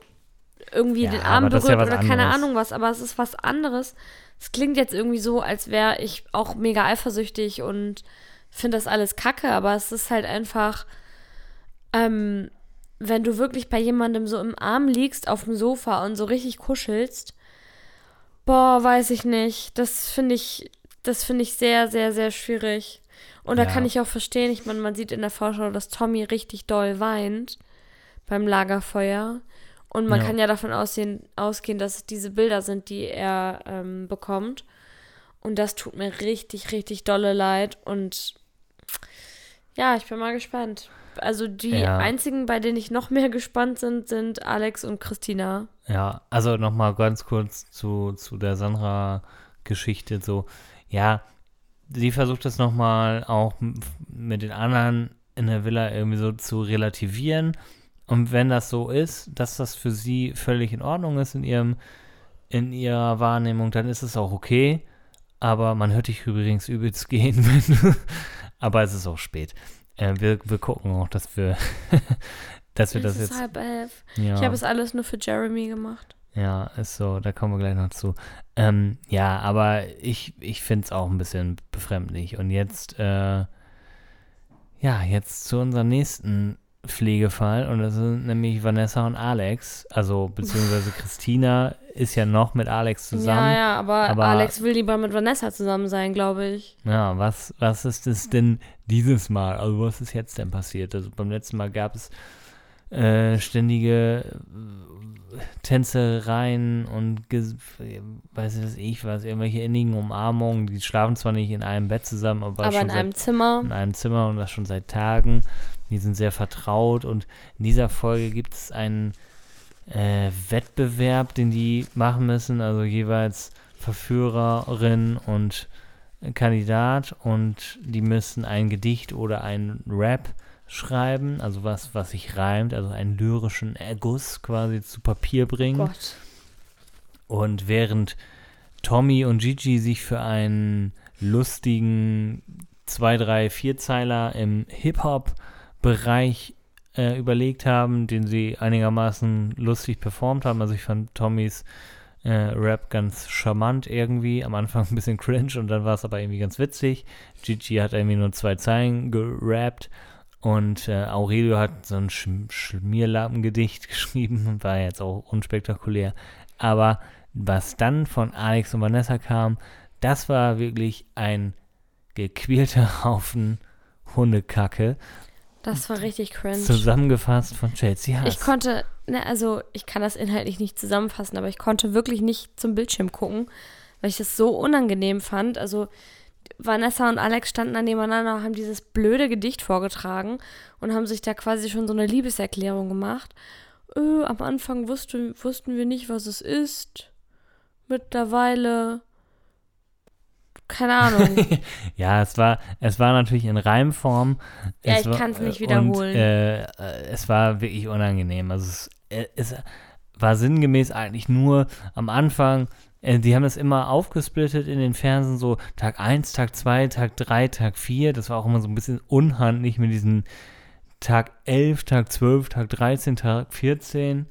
irgendwie Ja, den Arm ja berührt was oder keine anderes. Ahnung was, aber es ist was anderes. Es klingt jetzt irgendwie so, als wäre ich auch mega eifersüchtig und finde das alles kacke, aber es ist halt einfach, ähm, wenn du wirklich bei jemandem so im Arm liegst auf dem Sofa und so richtig kuschelst, boah, weiß ich nicht. Das finde ich, das finde ich sehr, sehr, sehr schwierig. Und da Ja. kann ich auch verstehen, ich meine, man sieht in der Vorschau, dass Tommy richtig doll weint beim Lagerfeuer. Und man Ja. kann ja davon aussehen, ausgehen, dass es diese Bilder sind, die er ähm, bekommt. Und das tut mir richtig, richtig dolle leid. Und ja, ich bin mal gespannt. Also die Ja. einzigen, bei denen ich noch mehr *laughs* gespannt sind, sind Alex und Christina. Ja, also nochmal ganz kurz zu, zu der Sandra-Geschichte. So, ja, sie versucht das nochmal auch mit den anderen in der Villa irgendwie so zu relativieren. Und wenn das so ist, dass das für sie völlig in Ordnung ist in ihrem, in ihrer Wahrnehmung, dann ist es auch okay. Aber man hört dich übrigens übelst gehen, *laughs* wenn du, aber es ist auch spät. Äh, wir, wir gucken auch, dass wir, *laughs* dass wir Es das ist jetzt. halb elf. Ja. Ich habe es alles nur für Jeremy gemacht. Ja, ist so, da kommen wir gleich noch zu. Ähm, ja, aber ich, ich finde es auch ein bisschen befremdlich. Und jetzt, äh, ja, jetzt zu unserem nächsten Pflegefall. Und das sind nämlich Vanessa und Alex. Also, beziehungsweise *laughs* Christina ist ja noch mit Alex zusammen. Ja, ja, aber, aber- Alex will lieber mit Vanessa zusammen sein, glaube ich. Ja, was, was ist es denn dieses Mal? Also, was ist jetzt denn passiert? Also, beim letzten Mal gab es äh, ständige äh, Tänzereien und ges- weiß ich was ich was, irgendwelche innigen Umarmungen. Die schlafen zwar nicht in einem Bett zusammen, aber, aber schon in seit, einem Zimmer. in einem Zimmer und das schon seit Tagen. Die sind sehr vertraut und in dieser Folge gibt es einen äh, Wettbewerb, den die machen müssen. Also jeweils Verführerin und Kandidat und die müssen ein Gedicht oder ein Rap schreiben, also was, was sich reimt, also einen lyrischen Erguss quasi zu Papier bringen. Gott. Und während Tommy und Gigi sich für einen lustigen 2, 3, 4 Zeiler im Hip-Hop-Bereich äh, überlegt haben, den sie einigermaßen lustig performt haben. Also ich fand Tommys äh, Rap ganz charmant irgendwie. Am Anfang *laughs* ein bisschen cringe und dann war es aber irgendwie ganz witzig. Gigi hat irgendwie nur zwei Zeilen gerappt und äh, Aurelio hat so ein Sch Schmierlappengedicht *laughs* geschrieben und war jetzt auch unspektakulär. Aber was dann von Alex und Vanessa kam, das war wirklich ein gequälter *laughs* Haufen Hundekacke. Das war richtig cringe. Zusammengefasst von Chelsea Haas. Ich konnte, ne, also ich kann das inhaltlich nicht zusammenfassen, aber ich konnte wirklich nicht zum Bildschirm gucken, weil ich das so unangenehm fand. Also Vanessa und Alex standen dann nebeneinander, haben dieses blöde Gedicht vorgetragen und haben sich da quasi schon so eine Liebeserklärung gemacht. Äh, am Anfang wusste, wussten wir nicht, was es ist. Mittlerweile keine Ahnung. *laughs* ja, es war, es war natürlich in Reimform. Ja, Es ich war- kann's nicht und, wiederholen. Äh, äh, es war wirklich unangenehm. Also es, äh, es war sinngemäß eigentlich nur am Anfang, äh, die haben es immer aufgesplittet in den Fernsehen, so Tag 1, Tag 2, Tag 3, Tag 4. Das war auch immer so ein bisschen unhandlich mit diesen Tag 11, Tag 12, Tag 13, Tag 14.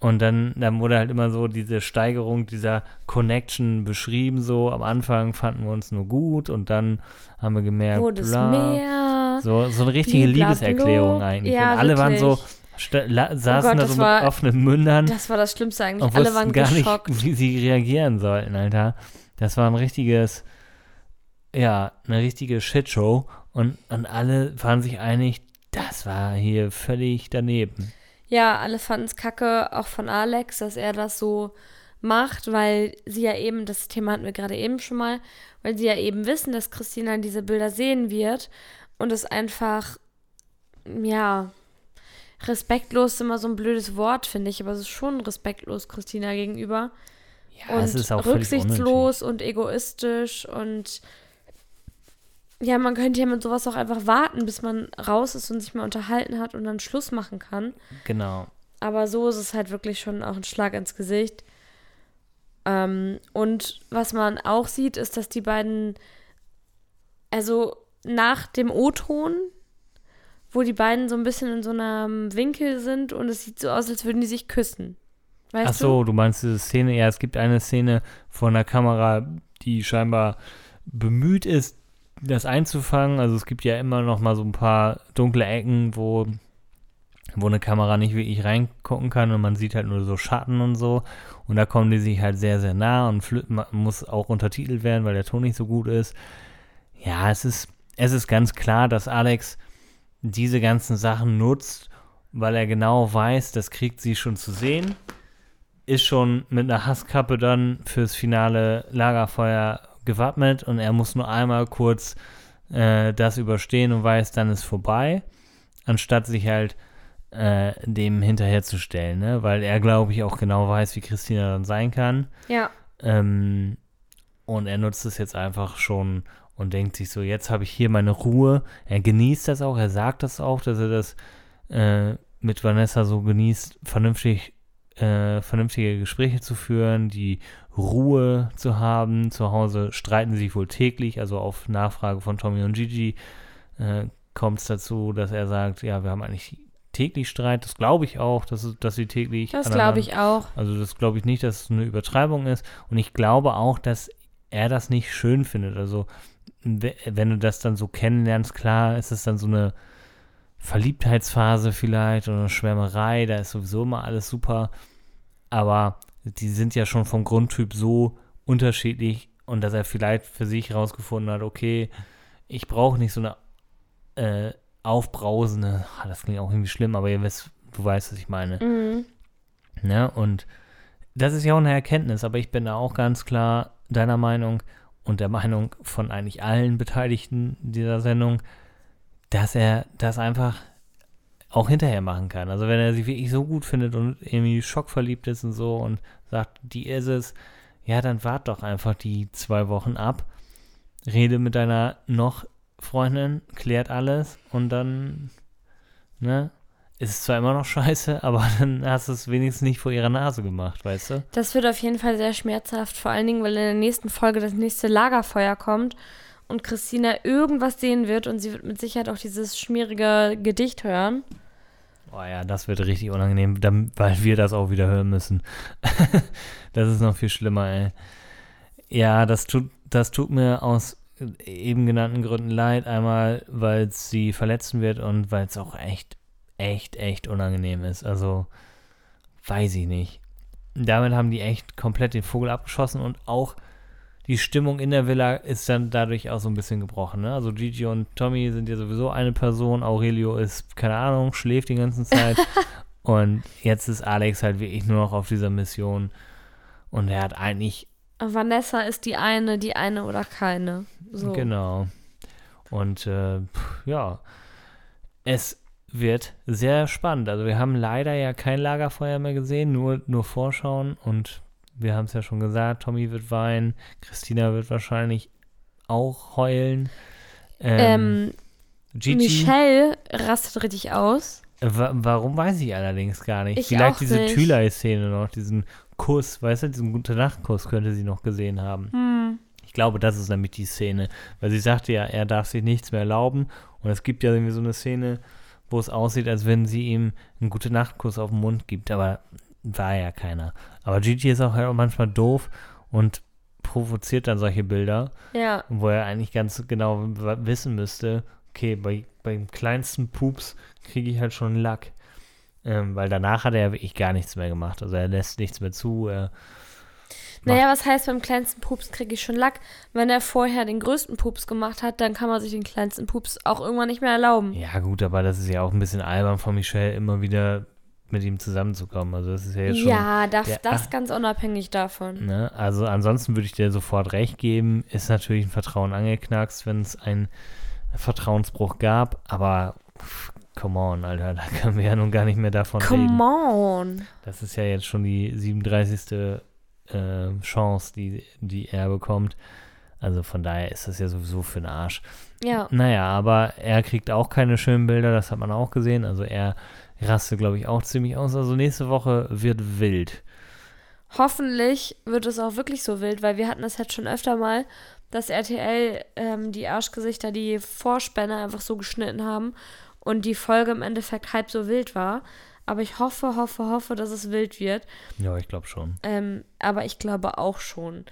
Und dann, dann wurde halt immer so diese Steigerung dieser Connection beschrieben, so am Anfang fanden wir uns nur gut und dann haben wir gemerkt, Wurde bla. mehr? So, so eine richtige. Liebeserklärung eigentlich. Ja, und alle waren so, wirklich. la- saßen Gott, da so mit war- offenen Mündern Das war das Schlimmste eigentlich. und Alle waren gar geschockt. nicht, wie sie reagieren sollten, Alter. Das war ein richtiges, ja, eine richtige Shitshow und, und alle waren sich einig, das war hier völlig daneben. Ja, alle fanden es kacke, auch von Alex, dass er das so macht, weil sie ja eben, das Thema hatten wir gerade eben schon mal, weil sie ja eben wissen, dass Christina diese Bilder sehen wird und es einfach, ja, respektlos ist immer so ein blödes Wort, finde ich, aber es ist schon respektlos Christina gegenüber. Ja, und es ist auch rücksichtslos und egoistisch und ja, man könnte ja mit sowas auch einfach warten, bis man raus ist und sich mal unterhalten hat und dann Schluss machen kann. Genau. Aber so ist es halt wirklich schon auch ein Schlag ins Gesicht. Ähm, und was man auch sieht, ist, dass die beiden, also nach dem O-Ton, wo die beiden so ein bisschen in so einem Winkel sind und es sieht so aus, als würden die sich küssen. Weißt Ach so, du meinst diese Szene, ja, es gibt eine Szene von einer Kamera, die scheinbar bemüht ist, das einzufangen. Also es gibt ja immer noch mal so ein paar dunkle Ecken, wo, wo eine Kamera nicht wirklich reingucken kann und man sieht halt nur so Schatten und so. Und da kommen die sich halt sehr, sehr nah und muss auch untertitelt werden, weil der Ton nicht so gut ist. Ja, es ist, es ist ganz klar, dass Alex diese ganzen Sachen nutzt, weil er genau weiß, das kriegt sie schon zu sehen ist schon mit einer Hasskappe dann fürs finale Lagerfeuer gewappnet und er muss nur einmal kurz äh, das überstehen und weiß, dann ist vorbei, anstatt sich halt äh, dem hinterherzustellen, ne? weil er, glaube ich, auch genau weiß, wie Christina dann sein kann. Ja, Ähm, und er nutzt es jetzt einfach schon und denkt sich so, jetzt habe ich hier meine Ruhe. Er genießt das auch, er sagt das auch, dass er das äh, mit Vanessa so genießt, vernünftig, äh, vernünftige Gespräche zu führen, die Ruhe zu haben. Zu Hause streiten sie sich wohl täglich, also auf Nachfrage von Tommy und Gigi äh, kommt es dazu, dass er sagt, ja, wir haben eigentlich täglich Streit. Das glaube ich auch, dass, dass sie täglich das glaube ich auch. also das glaube ich nicht, dass es eine Übertreibung ist. Und ich glaube auch, dass er das nicht schön findet. Also we- wenn du das dann so kennenlernst, klar ist es dann so eine Verliebtheitsphase vielleicht oder eine Schwärmerei, da ist sowieso immer alles super. Aber die sind ja schon vom Grundtyp so unterschiedlich und dass er vielleicht für sich herausgefunden hat, okay, ich brauche nicht so eine äh, aufbrausende, ah, das klingt auch irgendwie schlimm, aber ihr wisst, du weißt, was ich meine. Mhm. Ne? Und das ist ja auch eine Erkenntnis, aber ich bin da auch ganz klar deiner Meinung und der Meinung von eigentlich allen Beteiligten dieser Sendung, dass er das einfach auch hinterher machen kann. Also wenn er sie wirklich so gut findet und irgendwie schockverliebt ist und so und sagt, die ist es, ja, dann wart doch einfach die zwei Wochen ab, rede mit deiner noch Freundin, klärt alles und dann, ne, ist es zwar immer noch scheiße, *laughs* aber dann hast du es wenigstens nicht vor ihrer Nase gemacht, weißt du? Das wird auf jeden Fall sehr schmerzhaft, vor allen Dingen, weil in der nächsten Folge das nächste Lagerfeuer kommt und Christina irgendwas sehen wird und sie wird mit Sicherheit auch dieses schmierige Gedicht hören. Oh ja, das wird richtig unangenehm, weil wir das auch wieder hören müssen. *laughs* das ist noch viel schlimmer, ey. Ja, das tut, das tut mir aus eben genannten Gründen leid. Einmal, weil sie verletzen wird und weil es auch echt, echt, echt unangenehm ist. Also, weiß ich nicht. Damit haben die echt komplett den Vogel abgeschossen und auch die Stimmung in der Villa ist dann dadurch auch so ein bisschen gebrochen. Ne? Also Gigi und Tommy sind ja sowieso eine Person. Aurelio ist, keine Ahnung, schläft die ganze Zeit. *laughs* und jetzt ist Alex halt wirklich nur noch auf dieser Mission. Und er hat eigentlich. Vanessa ist die eine, die eine oder keine. So. Genau. Und äh, ja, es wird sehr spannend. Also wir haben leider ja kein Lagerfeuer mehr gesehen, nur, nur Vorschauen und wir haben es ja schon gesagt, Tommy wird weinen, Christina wird wahrscheinlich auch heulen. Ähm, Gigi, Michelle rastet richtig aus. wa warum weiß ich allerdings gar nicht. Ich Vielleicht diese. Thülei-Szene noch, diesen Kuss, weißt du, diesen Gute-Nacht-Kuss könnte sie noch gesehen haben. Hm. Ich glaube, das ist nämlich die Szene, weil sie sagte ja, er darf sich nichts mehr erlauben und es gibt ja irgendwie so eine Szene, wo es aussieht, als wenn sie ihm einen Gute-Nacht-Kuss auf den Mund gibt, aber war ja keiner. Aber Gigi ist auch halt auch manchmal doof und provoziert dann solche Bilder, Ja. wo er eigentlich ganz genau wissen müsste, okay, bei, beim kleinsten Pups kriege ich halt schon Lack. Ähm, weil danach hat er ja wirklich gar nichts mehr gemacht. Also er lässt nichts mehr zu. Er Naja, was heißt, beim kleinsten Pups kriege ich schon Lack? Wenn er vorher den größten Pups gemacht hat, dann kann man sich den kleinsten Pups auch irgendwann nicht mehr erlauben. Ja, gut, aber das ist ja auch ein bisschen albern von Michelle, immer wieder mit ihm zusammenzukommen. Also das ist ja jetzt schon. Ja, das, das ganz unabhängig davon. Ne? Also ansonsten würde ich dir sofort recht geben. Ist natürlich ein Vertrauen angeknackst, wenn es einen Vertrauensbruch gab, aber pff, come on, Alter, da können wir ja nun gar nicht mehr davon Come reden. on. Das ist ja jetzt schon die 37. Äh, Chance, die, die er bekommt. Also von daher ist das ja sowieso für den Arsch. Ja. Naja, aber er kriegt auch keine schönen Bilder, das hat man auch gesehen. Also er rastet, glaube ich, auch ziemlich aus. Also nächste Woche wird wild. Hoffentlich wird es auch wirklich so wild, weil wir hatten das jetzt schon öfter mal, dass RTL ähm, die Arschgesichter, die Vorspänne einfach so geschnitten haben und die Folge im Endeffekt halb so wild war. Aber ich hoffe, hoffe, hoffe, dass es wild wird. Ja, ich glaube schon. Ähm, aber ich glaube auch schon.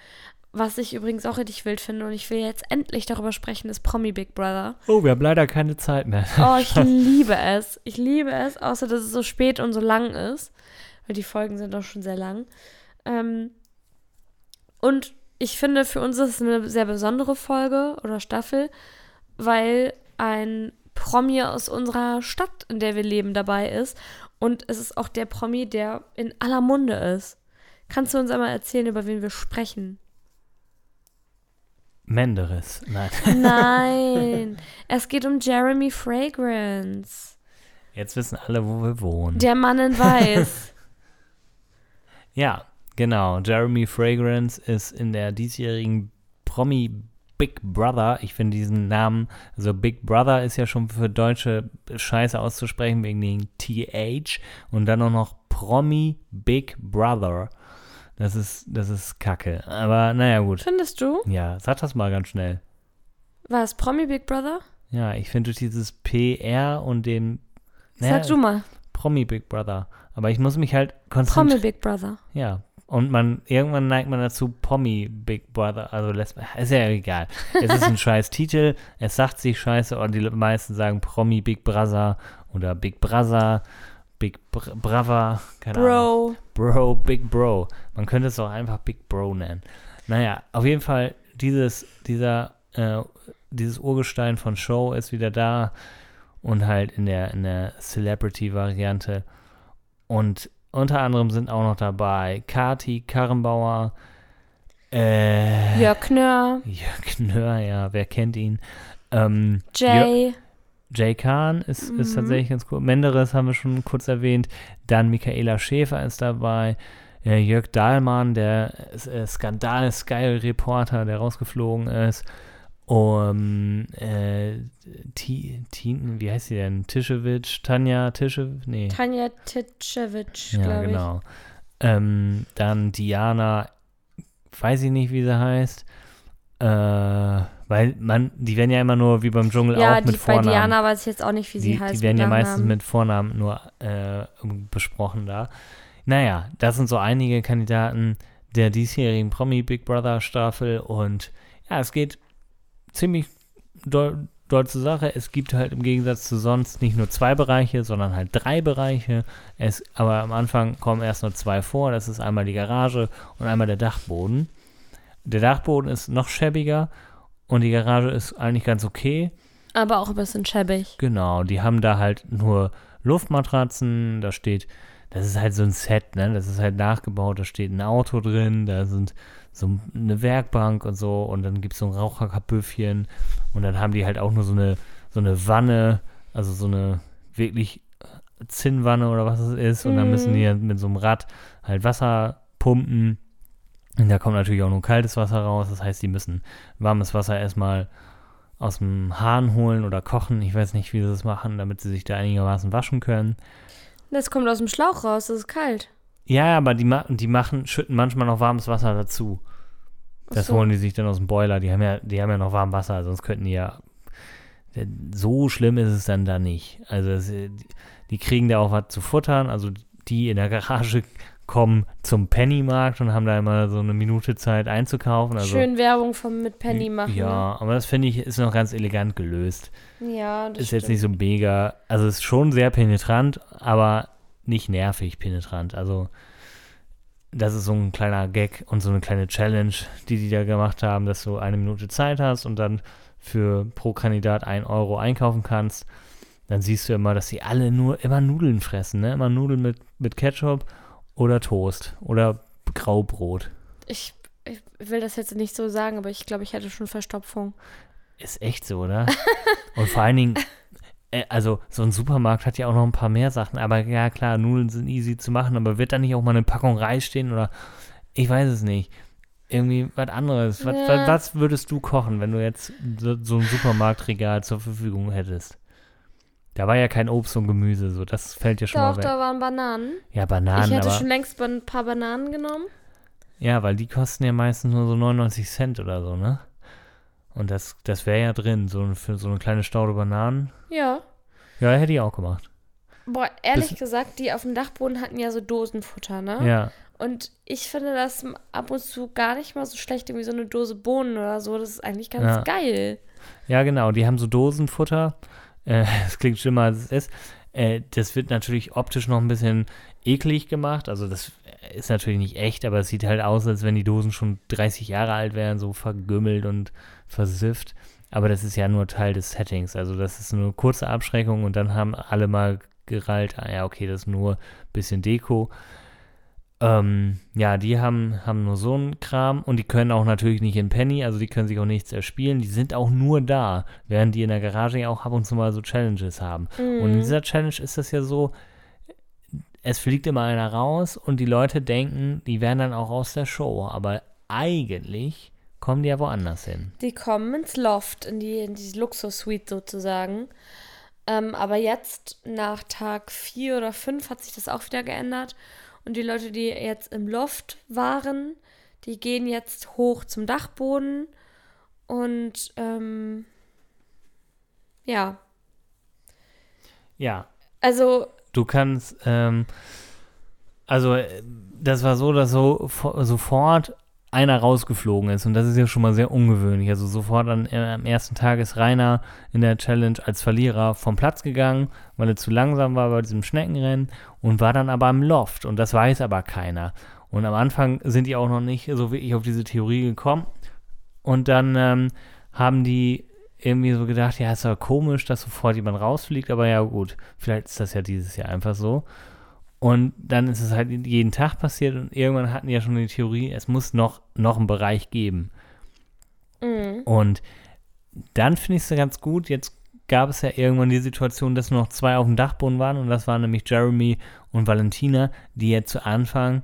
Was ich übrigens auch richtig wild finde und ich will jetzt endlich darüber sprechen, ist Promi Big Brother. Oh, wir haben leider keine Zeit mehr. Oh, *laughs* ich liebe es. Ich liebe es, außer dass es so spät und so lang ist. Weil die Folgen sind doch schon sehr lang. Ähm, und ich finde, für uns ist es eine sehr besondere Folge oder Staffel, weil ein Promi aus unserer Stadt, in der wir leben, dabei ist. Und es ist auch der Promi, der in aller Munde ist. Kannst du uns einmal erzählen, über wen wir sprechen? Menderes. Nein. Nein, *laughs* es geht um Jeremy Fragrance. Jetzt wissen alle, wo wir wohnen. Der Mann in Weiß. *laughs* Ja, genau. Jeremy Fragrance ist in der diesjährigen Promi Big Brother. Ich finde diesen Namen, also Big Brother ist ja schon für Deutsche scheiße auszusprechen wegen den TH und dann auch noch Promi Big Brother. Das ist, das ist kacke. Aber naja, gut. Findest du? Ja, sag das mal ganz schnell. War es Promi Big Brother? Ja, ich finde durch dieses PR und dem Sag du mal. Promi Big Brother. Aber ich muss mich halt konzentrieren. Promi Big Brother. Ja. Und man, irgendwann neigt man dazu, Pommy Big Brother, also lässt man, ist ja egal. Es ist ein *laughs* scheiß Titel, es sagt sich scheiße und die meisten sagen Promi Big Brother oder Big Brother, Big Br Brother, keine Ahnung. Bro. Bro, Big Bro. Man könnte es auch einfach Big Bro nennen. Naja, auf jeden Fall, dieses, dieser, äh, dieses Urgestein von Show ist wieder da und halt in der, in der Celebrity-Variante. Und unter anderem sind auch noch dabei Kati Karrenbauer, äh, Jörg Knör, Jörg Nör, ja, wer kennt ihn? Ähm, Jay. Jay Kahn ist, ist Mhm. tatsächlich ganz cool. Menderes haben wir schon kurz erwähnt. Dann Michaela Schäfer ist dabei. äh, Jörg Dahlmann, der äh, Skandal-Sky-Reporter, der rausgeflogen ist. Um, äh, Ti- Tin, wie heißt sie denn? Tischewitsch, Tanja Tischewitsch? Nee. Tanja Titschewitsch, Ja, glaube genau. Ähm, dann Diana, weiß ich nicht, wie sie heißt. Äh, weil man, die werden ja immer nur wie beim Dschungel. Ja, auch mit die, bei Vornamen. Diana weiß ich jetzt auch nicht, wie sie die, heißt. die werden ja meistens mit Vornamen nur äh, besprochen da. Naja, das sind so einige Kandidaten der diesjährigen Promi Big Brother Staffel und ja, es geht ziemlich doll, doll zur Sache. Es gibt halt im Gegensatz zu sonst nicht nur zwei Bereiche, sondern halt drei Bereiche. Es, aber am Anfang kommen erst nur zwei vor. Das ist einmal die Garage und einmal der Dachboden. Der Dachboden ist noch schäbiger und die Garage ist eigentlich ganz okay. Aber auch ein bisschen schäbig. Genau, die haben da halt nur Luftmatratzen, da steht, das ist halt so ein Set, ne? Das ist halt nachgebaut, da steht ein Auto drin, da sind so eine Werkbank und so und dann gibt es so ein Raucherkabüffchen und dann haben die halt auch nur so eine, so eine Wanne, also so eine wirklich Zinnwanne oder was es ist und dann müssen die halt mit so einem Rad halt Wasser pumpen und da kommt natürlich auch nur kaltes Wasser raus, das heißt, die müssen warmes Wasser erstmal aus dem Hahn holen oder kochen. Ich weiß nicht, wie sie das machen, damit sie sich da einigermaßen waschen können. Das kommt aus dem Schlauch raus, das ist kalt. Ja, aber die, ma die machen, schütten manchmal noch warmes Wasser dazu. Das so. holen die sich dann aus dem Boiler. Die haben ja, die haben ja noch warmes Wasser, sonst könnten die ja. So schlimm ist es dann da nicht. Also es, die, die kriegen da auch was zu futtern. Also die in der Garage kommen zum Pennymarkt und haben da immer so eine Minute Zeit einzukaufen. Also, Schön Werbung vom mit Penny machen. ne? Ja, aber das finde ich ist noch ganz elegant gelöst. Ja, das ist jetzt stimmt. nicht so mega, also ist schon sehr penetrant, aber nicht nervig penetrant. Also das ist so ein kleiner Gag und so eine kleine Challenge, die die da gemacht haben, dass du eine Minute Zeit hast und dann für pro Kandidat ein Euro einkaufen kannst. Dann siehst du immer, dass sie alle nur immer Nudeln fressen, ne? Immer Nudeln mit, mit Ketchup oder Toast oder Graubrot. Ich, ich will das jetzt nicht so sagen, aber ich glaube, ich hätte schon Verstopfung. Ist echt so, oder? *laughs* Und vor allen Dingen, äh, also so ein Supermarkt hat ja auch noch ein paar mehr Sachen, aber ja klar, Nudeln sind easy zu machen, aber wird da nicht auch mal eine Packung Reis stehen oder ich weiß es nicht. Irgendwie was anderes. Was, Ja. was, was würdest du kochen, wenn du jetzt so, so ein Supermarktregal zur Verfügung hättest? Da war ja kein Obst und Gemüse, so das fällt ja schon Doch, mal weg. da waren Bananen. Ja, Bananen, ich hätte aber schon längst ein paar Bananen genommen. ja, weil die kosten ja meistens nur so 99 Cent oder so, ne? Und das, das wäre ja drin, so für so eine kleine Staude Bananen. Ja. Ja, hätte ich auch gemacht. Boah, ehrlich Bis- gesagt, die auf dem Dachboden hatten ja so Dosenfutter, ne? Ja. Und ich finde das ab und zu gar nicht mal so schlecht, irgendwie so eine Dose Bohnen oder so. Das ist eigentlich ganz Ja. geil. Ja, genau. Die haben so Dosenfutter. Äh, *laughs* das klingt schlimmer, als es ist. Äh, das wird natürlich optisch noch ein bisschen eklig gemacht. Also das ist natürlich nicht echt, aber es sieht halt aus, als wenn die Dosen schon 30 Jahre alt wären, so vergümmelt und versifft. Aber das ist ja nur Teil des Settings. Also das ist nur eine kurze Abschreckung und dann haben alle mal gerallt, ah ja, okay, das ist nur ein bisschen Deko. Ähm, ja, die haben, haben nur so einen Kram und die können auch natürlich nicht in Penny, also die können sich auch nichts erspielen. Die sind auch nur da, während die in der Garage ja auch ab und zu mal so Challenges haben. Und in dieser Challenge ist das ja so, es fliegt immer einer raus und die Leute denken, die wären dann auch aus der Show. Aber eigentlich kommen die ja woanders hin. Die kommen ins Loft, in die, in die Luxus-Suite sozusagen. Ähm, aber jetzt, nach Tag 4 oder 5, hat sich das auch wieder geändert. Und die Leute, die jetzt im Loft waren, die gehen jetzt hoch zum Dachboden. Und ähm, ja, Ja, also Du kannst, ähm, also äh, das war so, dass so fo- sofort einer rausgeflogen ist und das ist ja schon mal sehr ungewöhnlich. Also sofort an, äh, am ersten Tag ist Rainer in der Challenge als Verlierer vom Platz gegangen, weil er zu langsam war bei diesem Schneckenrennen und war dann aber im Loft und das weiß aber keiner. Und am Anfang sind die auch noch nicht so wirklich auf diese Theorie gekommen und dann ähm, haben die irgendwie so gedacht, ja, ist aber komisch, dass sofort jemand rausfliegt, aber ja gut, vielleicht ist das ja dieses Jahr einfach so. Und dann ist es halt jeden Tag passiert und irgendwann hatten die ja schon die Theorie, es muss noch, noch einen Bereich geben. mh, Und dann finde ich es ganz gut, jetzt gab es ja irgendwann die Situation, dass nur noch zwei auf dem Dachboden waren und das waren nämlich Jeremy und Valentina, die ja zu Anfang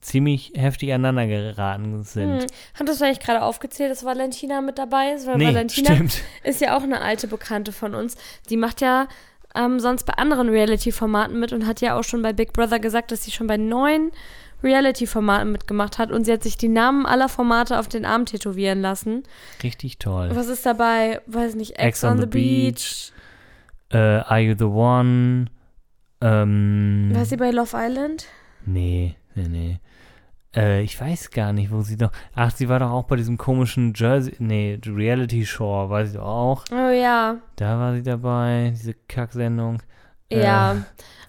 ziemlich heftig aneinander geraten sind. Hm. Hattest du eigentlich gerade aufgezählt, dass Valentina mit dabei ist? Weil Nee, Valentina stimmt. ist ja auch eine alte Bekannte von uns. Die macht ja ähm, sonst bei anderen Reality-Formaten mit und hat ja auch schon bei Big Brother gesagt, dass sie schon bei neun Reality-Formaten mitgemacht hat und sie hat sich die Namen aller Formate auf den Arm tätowieren lassen. Richtig toll. Was ist dabei? Weiß nicht, Ex, on, the, Beach. Äh, Are You the One? Ähm, War sie bei Love Island? Nee, nee, nee. Äh, ich weiß gar nicht, wo sie doch. Ach, sie war doch auch bei diesem komischen Jersey. Nee, Reality Show, war sie doch auch. Oh ja. Da war sie dabei, diese Kacksendung. Ja.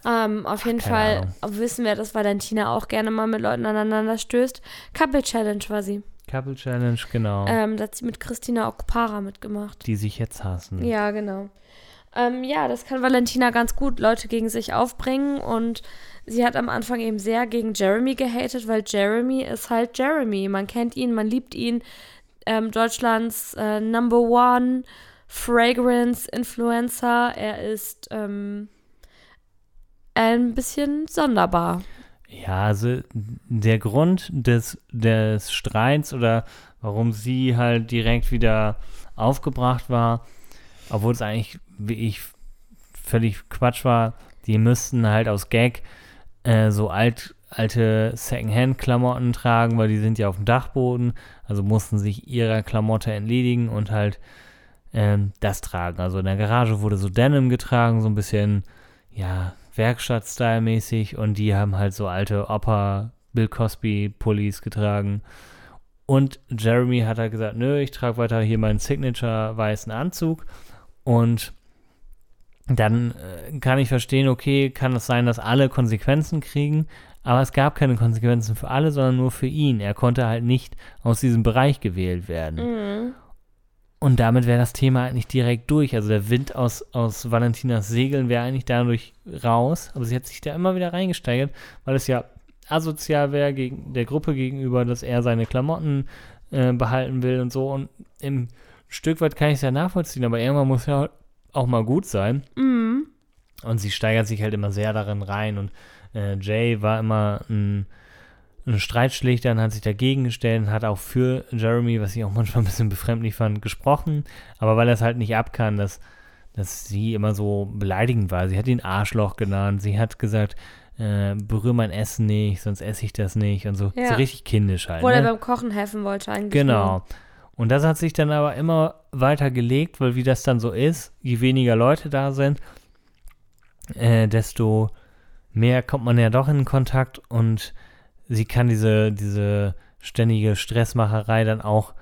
Ähm, auf jeden Fall Ahnung. wissen wir, dass Valentina auch gerne mal mit Leuten aneinander stößt. Couple Challenge war sie. Couple Challenge, genau. Ähm, da hat sie mit Christina Okpara mitgemacht. Die sich jetzt hassen. Ja, genau. Ähm, ja, das kann Valentina ganz gut Leute gegen sich aufbringen und sie hat am Anfang eben sehr gegen Jeremy gehatet, weil Jeremy ist halt Jeremy. Man kennt ihn, man liebt ihn. Ähm, Deutschlands äh, Number One Fragrance Influencer. Er ist ähm, ein bisschen sonderbar. Ja, also der Grund des, des Streits oder warum sie halt direkt wieder aufgebracht war, obwohl es eigentlich, wie ich, völlig Quatsch war, die müssten halt aus Gag äh, so alt, alte Secondhand-Klamotten tragen, weil die sind ja auf dem Dachboden, also mussten sich ihrer Klamotte entledigen und halt ähm, das tragen. Also in der Garage wurde so Denim getragen, so ein bisschen, ja, Werkstatt-Style-mäßig und die haben halt so alte Opa Bill Cosby-Pullis getragen. Und Jeremy hat halt gesagt, nö, ich trage weiter hier meinen Signature weißen Anzug. Und dann äh, kann ich verstehen, okay, kann es sein, dass alle Konsequenzen kriegen, aber es gab keine Konsequenzen für alle, sondern nur für ihn. Er konnte halt nicht aus diesem Bereich gewählt werden. Mhm. Und damit wäre das Thema halt nicht direkt durch. Also der Wind aus, aus Valentinas Segeln wäre eigentlich dadurch raus. Aber sie hat sich da immer wieder reingesteigert, weil es ja asozial wäre gegen der Gruppe gegenüber, dass er seine Klamotten äh, behalten will und so. Und im Stück weit kann ich es ja nachvollziehen, aber irgendwann muss ja auch mal gut sein. Mhm. Und sie steigert sich halt immer sehr darin rein. Und äh, Jay war immer ein, ein Streitschlichter und hat sich dagegen gestellt und hat auch für Jeremy, was ich auch manchmal ein bisschen befremdlich fand, gesprochen. Aber weil er es halt nicht abkann, dass, dass sie immer so beleidigend war. Sie hat ihn Arschloch genannt. Sie hat gesagt, äh, berühr mein Essen nicht, sonst esse ich das nicht. Und so, Ja. so richtig kindisch halt. Wo er ne? beim Kochen helfen wollte eigentlich. Genau. Und das hat sich dann aber immer weiter gelegt, weil wie das dann so ist, je weniger Leute da sind, äh, desto mehr kommt man ja doch in Kontakt und sie kann diese, diese ständige Stressmacherei dann auch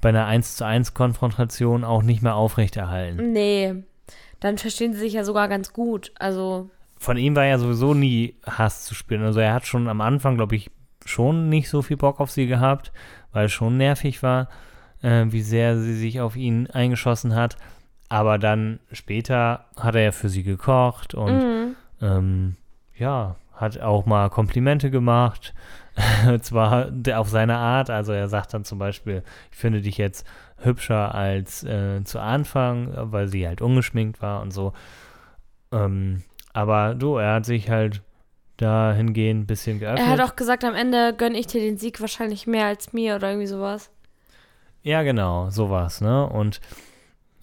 bei einer 1 zu 1 Konfrontation auch nicht mehr aufrechterhalten. Nee. Dann verstehen sie sich ja sogar ganz gut. Also, Von ihm war ja sowieso nie Hass zu spüren. Also er hat schon am Anfang, glaube ich, schon nicht so viel Bock auf sie gehabt, weil es schon nervig war, äh, wie sehr sie sich auf ihn eingeschossen hat. Aber dann später hat er ja für sie gekocht und mhm. ähm, ja, hat auch mal Komplimente gemacht. *laughs* Zwar auf seine Art. Also er sagt dann zum Beispiel, ich finde dich jetzt hübscher als äh, zu Anfang, weil sie halt ungeschminkt war und so. Ähm, aber du, er hat sich halt dahingehend ein bisschen geöffnet. er hat auch gesagt, am Ende gönne ich dir den Sieg wahrscheinlich mehr als mir oder irgendwie sowas. Ja, genau, sowas, ne? Und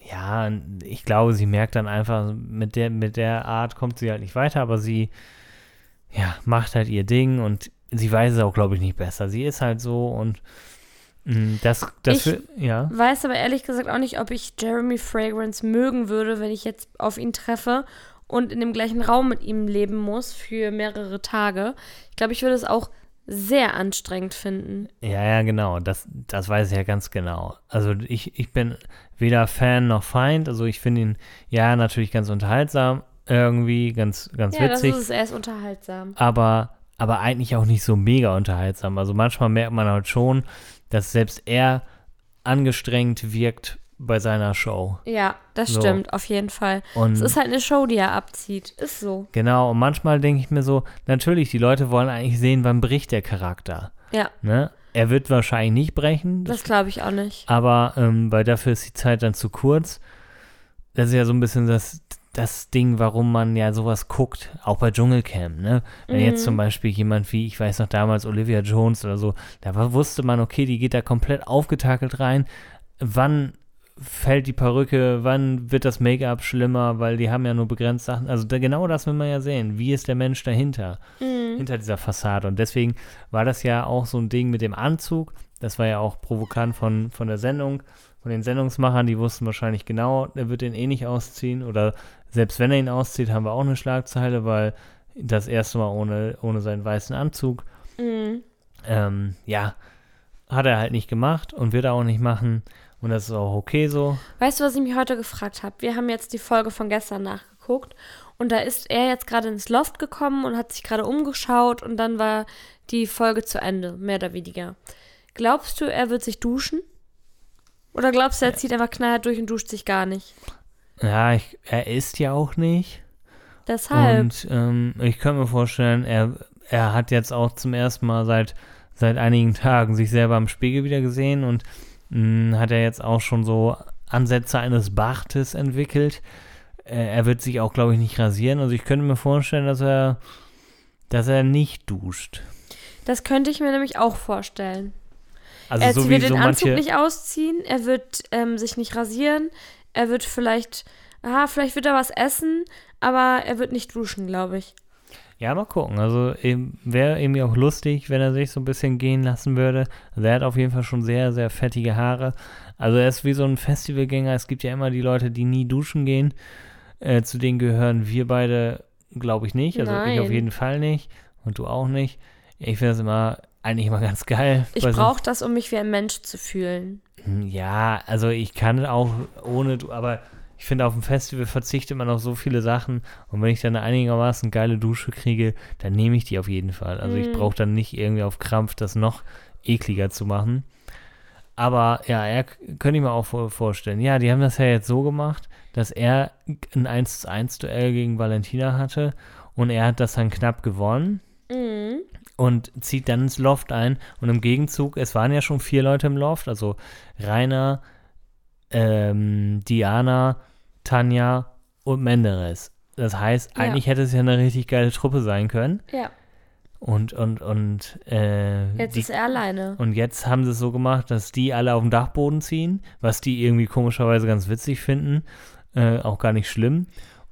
ja, ich glaube, sie merkt dann einfach, mit der, mit der Art kommt sie halt nicht weiter, aber sie, ja, macht halt ihr Ding und sie weiß es auch, glaube ich, nicht besser. Sie ist halt so und mh, das, das, Ich- für, ja, Weiß aber ehrlich gesagt auch nicht, ob ich Jeremy Fragrance mögen würde, wenn ich jetzt auf ihn treffe und in dem gleichen Raum mit ihm leben muss für mehrere Tage. Ich glaube, ich würde es auch sehr anstrengend finden. ja, ja, genau, das, das weiß ich ja ganz genau. Also ich, ich bin weder Fan noch Feind, also ich finde ihn, ja, natürlich ganz unterhaltsam, irgendwie, ganz, ganz ja, das witzig. ist es. Er ist unterhaltsam. aber, aber eigentlich auch nicht so mega unterhaltsam. Also manchmal merkt man halt schon, dass selbst er angestrengt wirkt bei seiner Show. Ja, das So. stimmt, auf jeden Fall. Und Es ist halt eine Show, die er abzieht. Ist so. genau, und manchmal denke ich mir so, natürlich, die Leute wollen eigentlich sehen, wann bricht der Charakter. Ja, Ne? Er wird wahrscheinlich nicht brechen, das glaube ich auch nicht. aber ähm, weil dafür ist die Zeit dann zu kurz. Das ist ja so ein bisschen das, das Ding, warum man ja sowas guckt, auch bei Dschungelcamp, ne? Wenn Mhm. jetzt zum Beispiel jemand wie, ich weiß noch damals, Olivia Jones oder so, da war, wusste man, okay, die geht da komplett aufgetakelt rein. Wann fällt die Perücke, wann wird das Make-up schlimmer, weil die haben ja nur begrenzt Sachen. Also da, genau das will man ja sehen. Wie ist der Mensch dahinter? Mhm. hinter dieser Fassade. Und deswegen war das ja auch so ein Ding mit dem Anzug. Das war ja auch provokant von, von der Sendung, von den Sendungsmachern. Die wussten wahrscheinlich genau, er wird den eh nicht ausziehen. Oder selbst wenn er ihn auszieht, haben wir auch eine Schlagzeile, weil das erste Mal ohne, ohne seinen weißen Anzug. Mhm. Ähm, ja, hat er halt nicht gemacht und wird er auch nicht machen. Und das ist auch okay so. Weißt du, was ich mich heute gefragt habe? Wir haben jetzt die Folge von gestern nachgeguckt und da ist er jetzt gerade ins Loft gekommen und hat sich gerade umgeschaut und dann war die Folge zu Ende, mehr oder weniger. Glaubst du, er wird sich duschen? Oder glaubst du, er zieht einfach knallhart durch und duscht sich gar nicht? Ja, ich, er isst ja auch nicht. Deshalb. Und ähm, ich könnte mir vorstellen, er, er hat jetzt auch zum ersten Mal seit, seit einigen Tagen sich selber im Spiegel wieder gesehen und mh, hat er jetzt auch schon so Ansätze eines Bartes entwickelt. Äh, er wird sich auch, glaube ich, nicht rasieren. Also ich könnte mir vorstellen, dass er, dass er nicht duscht. das könnte ich mir nämlich auch vorstellen. Also er so wird so den Anzug manche. nicht ausziehen, er wird ähm, sich nicht rasieren, er wird vielleicht, ah, vielleicht wird er was essen, aber er wird nicht duschen, glaube ich. Ja, mal gucken. Also wäre irgendwie auch lustig, wenn er sich so ein bisschen gehen lassen würde. Also er hat auf jeden Fall schon sehr, sehr fettige Haare. Also er ist wie so ein Festivalgänger. Es gibt ja immer die Leute, die nie duschen gehen. Äh, zu denen gehören wir beide, glaube ich, nicht. Also ich auf Nein. jeden Fall nicht. Und du auch nicht. Ich finde das immer eigentlich immer ganz geil. Ich brauche das, um mich wie ein Mensch zu fühlen. Hm, Ja, also ich kann auch ohne, du- aber ich finde, auf dem Festival verzichtet man auf so viele Sachen. Und wenn ich dann eine einigermaßen geile Dusche kriege, dann nehme ich die auf jeden Fall. Also ich Mhm. brauche dann nicht irgendwie auf Krampf das noch ekliger zu machen. Aber ja, er könnte ich mir auch vor- vorstellen. Ja, die haben das ja jetzt so gemacht, dass er ein 1 zu 1 Duell gegen Valentina hatte und er hat das dann knapp gewonnen Mhm. und zieht dann ins Loft ein. Und im Gegenzug, es waren ja schon vier Leute im Loft, also Rainer, ähm, Diana, Tanja und Menderes. Das heißt, Ja. eigentlich hätte es ja eine richtig geile Truppe sein können. Ja, Und, und, und, äh, jetzt die, ist er alleine. und jetzt haben sie es so gemacht, dass die alle auf den Dachboden ziehen, was die irgendwie komischerweise ganz witzig finden. Äh, auch gar nicht schlimm.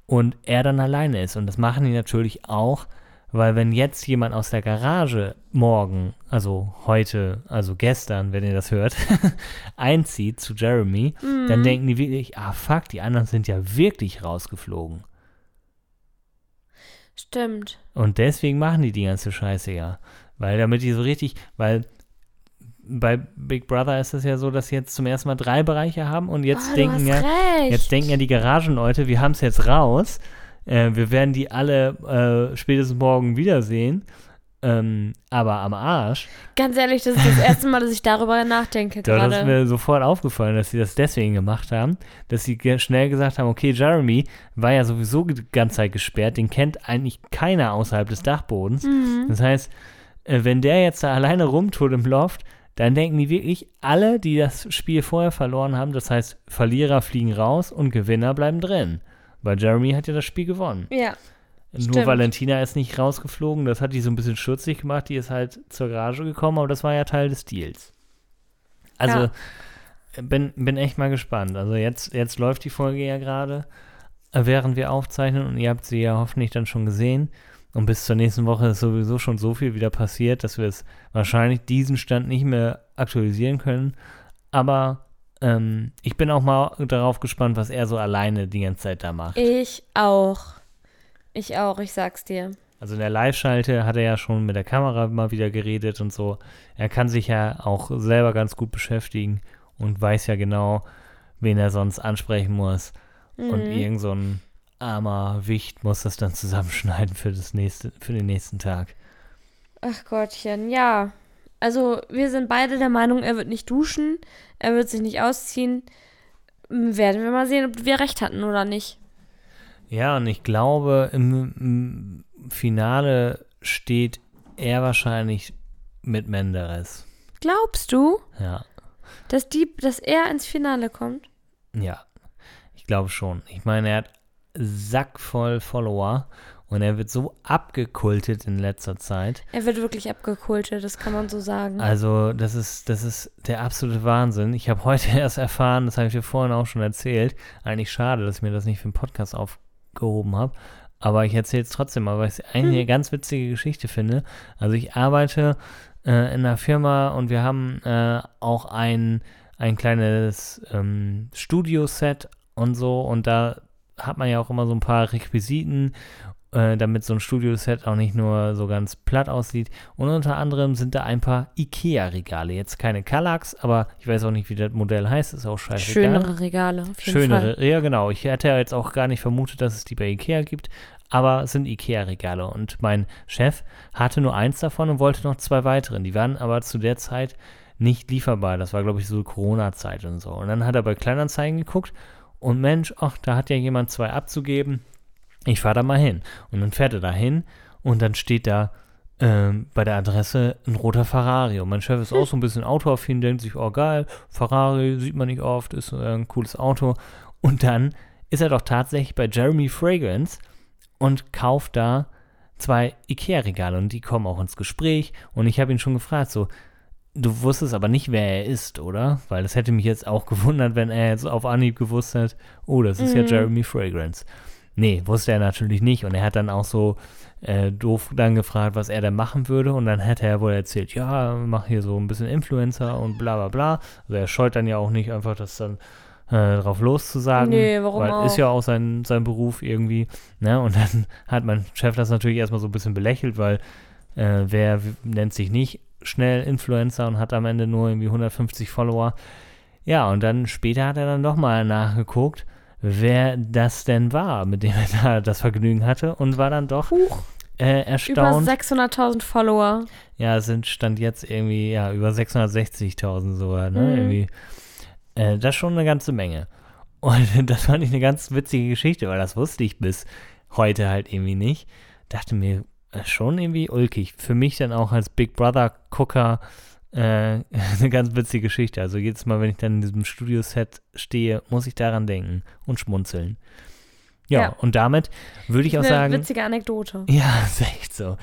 Und er dann alleine ist. Und das machen die natürlich auch, weil wenn jetzt jemand aus der Garage morgen, also heute, also gestern, wenn ihr das hört, *laughs* einzieht zu Jeremy, Mhm. dann denken die wirklich, ah fuck, die anderen sind ja wirklich rausgeflogen. Stimmt. Und deswegen machen die die ganze Scheiße ja. Weil damit die so richtig, weil bei Big Brother ist es ja so, dass sie jetzt zum ersten Mal drei Bereiche haben und jetzt oh, denken ja, recht. jetzt denken ja die Garagenleute, wir haben es jetzt raus, äh, wir werden die alle äh, spätestens morgen wiedersehen, ähm, aber am Arsch. Ganz ehrlich, das ist das erste Mal, dass ich darüber nachdenke Da ist mir sofort aufgefallen, dass sie das deswegen gemacht haben, dass sie schnell gesagt haben, okay, Jeremy war ja sowieso die ganze Zeit gesperrt, den kennt eigentlich keiner außerhalb des Dachbodens. Mhm. Das heißt, äh, wenn der jetzt da alleine rumtut im Loft, dann denken die wirklich alle, die das Spiel vorher verloren haben, das heißt, Verlierer fliegen raus und Gewinner bleiben drin. Weil Jeremy hat ja das Spiel gewonnen. Ja, Nur Stimmt. Valentina ist nicht rausgeflogen, das hat die so ein bisschen schutzig gemacht, die ist halt zur Garage gekommen, aber das war ja Teil des Deals. Also, Ja. bin, bin echt mal gespannt. Also jetzt, jetzt läuft die Folge ja gerade, äh, während wir aufzeichnen und ihr habt sie ja hoffentlich dann schon gesehen. Und bis zur nächsten Woche ist sowieso schon so viel wieder passiert, dass wir es wahrscheinlich diesen Stand nicht mehr aktualisieren können. Aber ähm, ich bin auch mal darauf gespannt, was er so alleine die ganze Zeit da macht. ich auch. Ich auch, ich sag's dir. Also in der Live-Schalte hat er ja schon mit der Kamera mal wieder geredet und so. Er kann sich ja auch selber ganz gut beschäftigen und weiß ja genau, wen er sonst ansprechen muss. Und Mhm. irgend so ein armer Wicht muss das dann zusammenschneiden für, das nächste, für den nächsten Tag. Ach Gottchen, ja. Also, wir sind beide der Meinung, er wird nicht duschen, er wird sich nicht ausziehen. Werden wir mal sehen, ob wir recht hatten oder nicht. Ja, und ich glaube, im, im Finale steht er wahrscheinlich mit Menderes. Glaubst du, Ja, dass, die, dass er ins Finale kommt? ja. Ich glaube schon. Ich meine, er hat Sack voll Follower und er wird so abgekultet in letzter Zeit. Er wird wirklich abgekultet, das kann man so sagen. Also, das ist, das ist der absolute Wahnsinn. Ich habe heute *laughs* erst erfahren, das habe ich dir vorhin auch schon erzählt. Eigentlich schade, dass ich mir das nicht für den Podcast aufgehoben habe. Aber ich erzähle es trotzdem mal, weil ich es Hm. eine ganz witzige Geschichte finde. Also, ich arbeite äh, in einer Firma und wir haben äh, auch ein, ein kleines ähm, Studio-Set und so. Und da hat man ja auch immer so ein paar Requisiten äh, damit so ein Studioset auch nicht nur so ganz platt aussieht. Und unter anderem sind da ein paar Ikea-Regale. Jetzt keine Kallax, aber ich weiß auch nicht, wie das Modell heißt, ist auch scheißegal. Schönere Regale, auf jeden Schönere, Fall. ja genau. Ich hätte ja jetzt auch gar nicht vermutet, dass es die bei Ikea gibt, aber es sind Ikea-Regale. Und mein Chef hatte nur eins davon und wollte noch zwei weitere. Die waren aber zu der Zeit nicht lieferbar. Das war, glaube ich, so Corona-Zeit und so. Und dann hat er bei Kleinanzeigen geguckt und Mensch, ach, da hat ja jemand zwei abzugeben. Ich fahre da mal hin. Und dann fährt er da hin und dann steht da ähm, bei der Adresse ein roter Ferrari. Und mein Chef ist auch so ein *laughs* bisschen autoaffin, denkt sich, oh geil, Ferrari sieht man nicht oft, ist äh, ein cooles Auto. Und dann ist er doch tatsächlich bei Jeremy Fragrance und kauft da zwei Ikea-Regale und die kommen auch ins Gespräch. Und ich habe ihn schon gefragt, so, du wusstest aber nicht, wer er ist, oder? Weil das hätte mich jetzt auch *laughs* gewundert, wenn er jetzt auf Anhieb gewusst hat, oh, das ist ja Mhm. Jeremy Fragrance. Nee, wusste er natürlich nicht. Und er hat dann auch so äh, doof dann gefragt, was er denn machen würde. Und dann hat er wohl erzählt, ja, mach hier so ein bisschen Influencer und bla bla bla. Also er scheut dann ja auch nicht einfach das dann äh, drauf loszusagen. Nee, warum weil auch? ist ja auch sein, sein Beruf irgendwie. Ne? Und dann *laughs* hat mein Chef das natürlich erstmal so ein bisschen belächelt, weil äh, wer nennt sich nicht schnell Influencer und hat am Ende nur irgendwie 150 Follower. Ja, und dann später hat er dann doch mal nachgeguckt, wer das denn war, mit dem er da das Vergnügen hatte und war dann doch Huch, äh, über erstaunt. 600.000 Follower. Ja, es sind Stand jetzt irgendwie, ja, über 660.000 sogar, ne? Mhm. Irgendwie. Äh, das ist schon eine ganze Menge. Und *laughs* das fand ich eine ganz witzige Geschichte, weil das wusste ich bis heute halt irgendwie nicht. Dachte mir, äh, schon irgendwie ulkig. Für mich dann auch als Big Brother-Gucker äh, *laughs* eine ganz witzige Geschichte. Also jedes Mal, wenn ich dann in diesem Studioset stehe, muss ich daran denken und schmunzeln. Ja, Ja. und damit würde ich auch Eine sagen. witzige Anekdote. Ja, *laughs* ist echt so.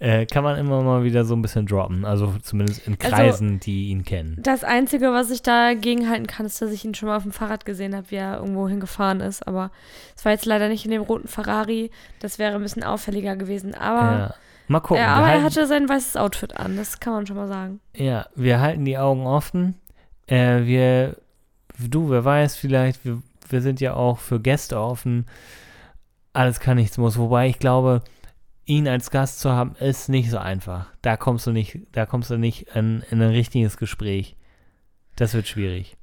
Äh, kann man immer mal wieder so ein bisschen droppen. Also zumindest in Also- Kreisen, die ihn kennen. Das Einzige, was ich dagegen halten kann, ist, dass ich ihn schon mal auf dem Fahrrad gesehen habe, wie er irgendwo hingefahren ist. Aber es war jetzt leider nicht in dem roten Ferrari. Das wäre ein bisschen auffälliger gewesen. Aber, Ja. Mal gucken. ja, aber er hatte sein weißes Outfit an. Das kann man schon mal sagen. ja, wir halten die Augen offen. Äh, wir, du, wer weiß, vielleicht, wir, wir sind ja auch für Gäste offen. Alles kann, nichts muss. Wobei ich glaube, ihn als Gast zu haben, ist nicht so einfach. Da kommst du nicht, da kommst du nicht in, in ein richtiges Gespräch. Das wird schwierig.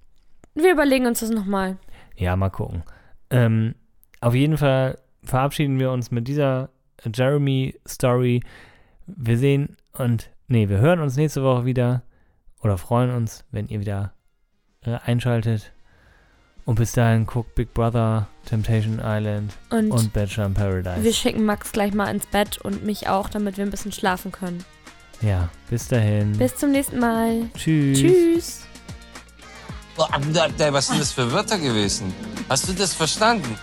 Wir überlegen uns das nochmal. Ja, mal gucken. Ähm, auf jeden Fall verabschieden wir uns mit dieser Jeremy-Story. Wir sehen und, nee, wir hören uns nächste Woche wieder oder freuen uns, wenn ihr wieder äh, einschaltet. Und bis dahin guckt Big Brother, Temptation Island Und, und Bachelor in Paradise. wir schicken Max gleich mal ins Bett und mich auch, damit wir ein bisschen schlafen können. ja, bis dahin. Bis zum nächsten Mal. Tschüss. Tschüss. Boah, Was sind das für Wörter gewesen? Hast du das verstanden?